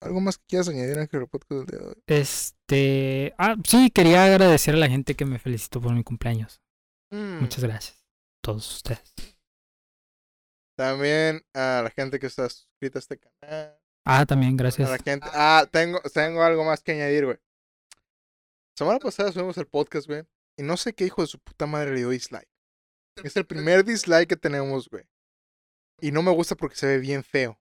¿Algo más que quieras añadir en el podcast del día de hoy? Este. Ah, sí, quería agradecer a la gente que me felicitó por mi cumpleaños. Mm. Muchas gracias. A todos ustedes. También a la gente que está suscrita a este canal. Ah, también, A gracias. la gente. Ah, tengo, tengo algo más que añadir, güey. Semana pasada subimos el podcast, güey. Y no sé qué hijo de su puta madre le dio dislike. Es el primer dislike que tenemos, güey. Y no me gusta porque se ve bien feo.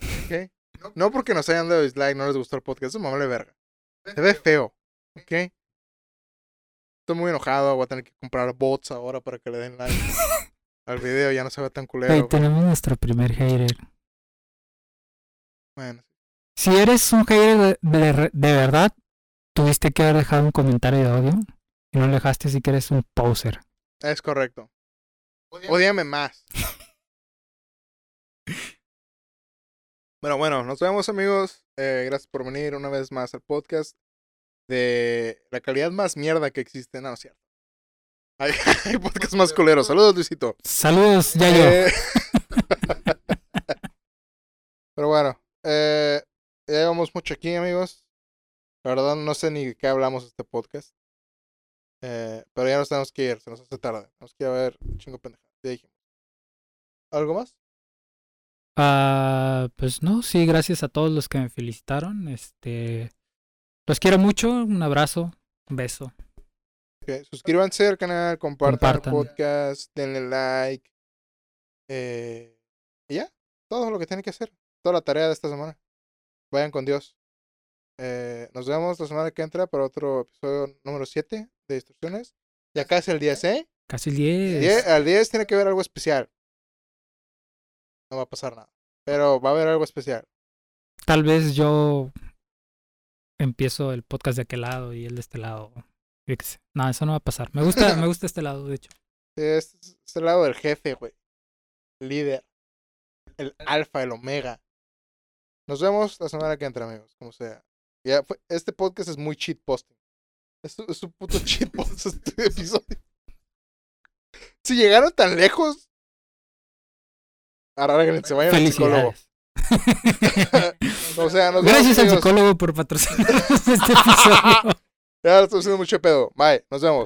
¿Ok? No porque nos hayan dado dislike, no les gustó el podcast. Eso me vale verga. Se ve feo. ¿Ok? Estoy muy enojado. Voy a tener que comprar bots ahora para que le den like al video. Ya no se ve tan culero. Tenemos nuestro primer hater. Bueno, Si eres un hater de, de- de verdad, tuviste que haber dejado un comentario de odio. Y no lo dejaste si que eres un poser. es correcto. Odíame más. Bueno, bueno, nos vemos amigos. Eh, gracias por venir una vez más al podcast de la calidad más mierda que existe. No, no es cierto. Hay, hay podcasts más culeros. Saludos, Luisito. Saludos, Yayo. Eh, Pero bueno, eh, ya llevamos mucho aquí, amigos. La verdad, no sé ni de qué hablamos este podcast. Eh, pero ya nos tenemos que ir, se nos hace tarde. Tenemos que ir a ver chingo pendeja. Ya dijimos. ¿Algo más? Ah, pues no, sí, gracias a todos los que me felicitaron. Este. Los quiero mucho. Un abrazo. Un beso. Ok, Suscríbanse al canal, compartan, Compartan. el podcast, denle like. Eh, y ya, todo lo que tienen que hacer. Toda la tarea de esta semana. Vayan con Dios. Eh, nos vemos la semana que entra para otro episodio número 7 de Instrucciones. Ya casi el 10, ¿eh? Casi el 10. Die- al 10 tiene que haber algo especial. No va a pasar nada. Pero va a haber algo especial. Tal vez yo empiezo el podcast de aquel lado y el de este lado. No, eso no va a pasar. Me gusta, me gusta este lado, de hecho. Sí, Este es, es el lado del jefe, güey. Líder. El alfa, el omega. Nos vemos la semana que entra, amigos. Como sea. Ya fue- este podcast es muy cheat posting. Es, un- es un puto cheat post este episodio. Si llegaron tan lejos. Arréglense, vayan al psicólogo. O sea, nos vemos, Gracias al amigos. psicólogo por patrocinar este episodio. Ya lo estoy haciendo mucho pedo. Bye, nos vemos.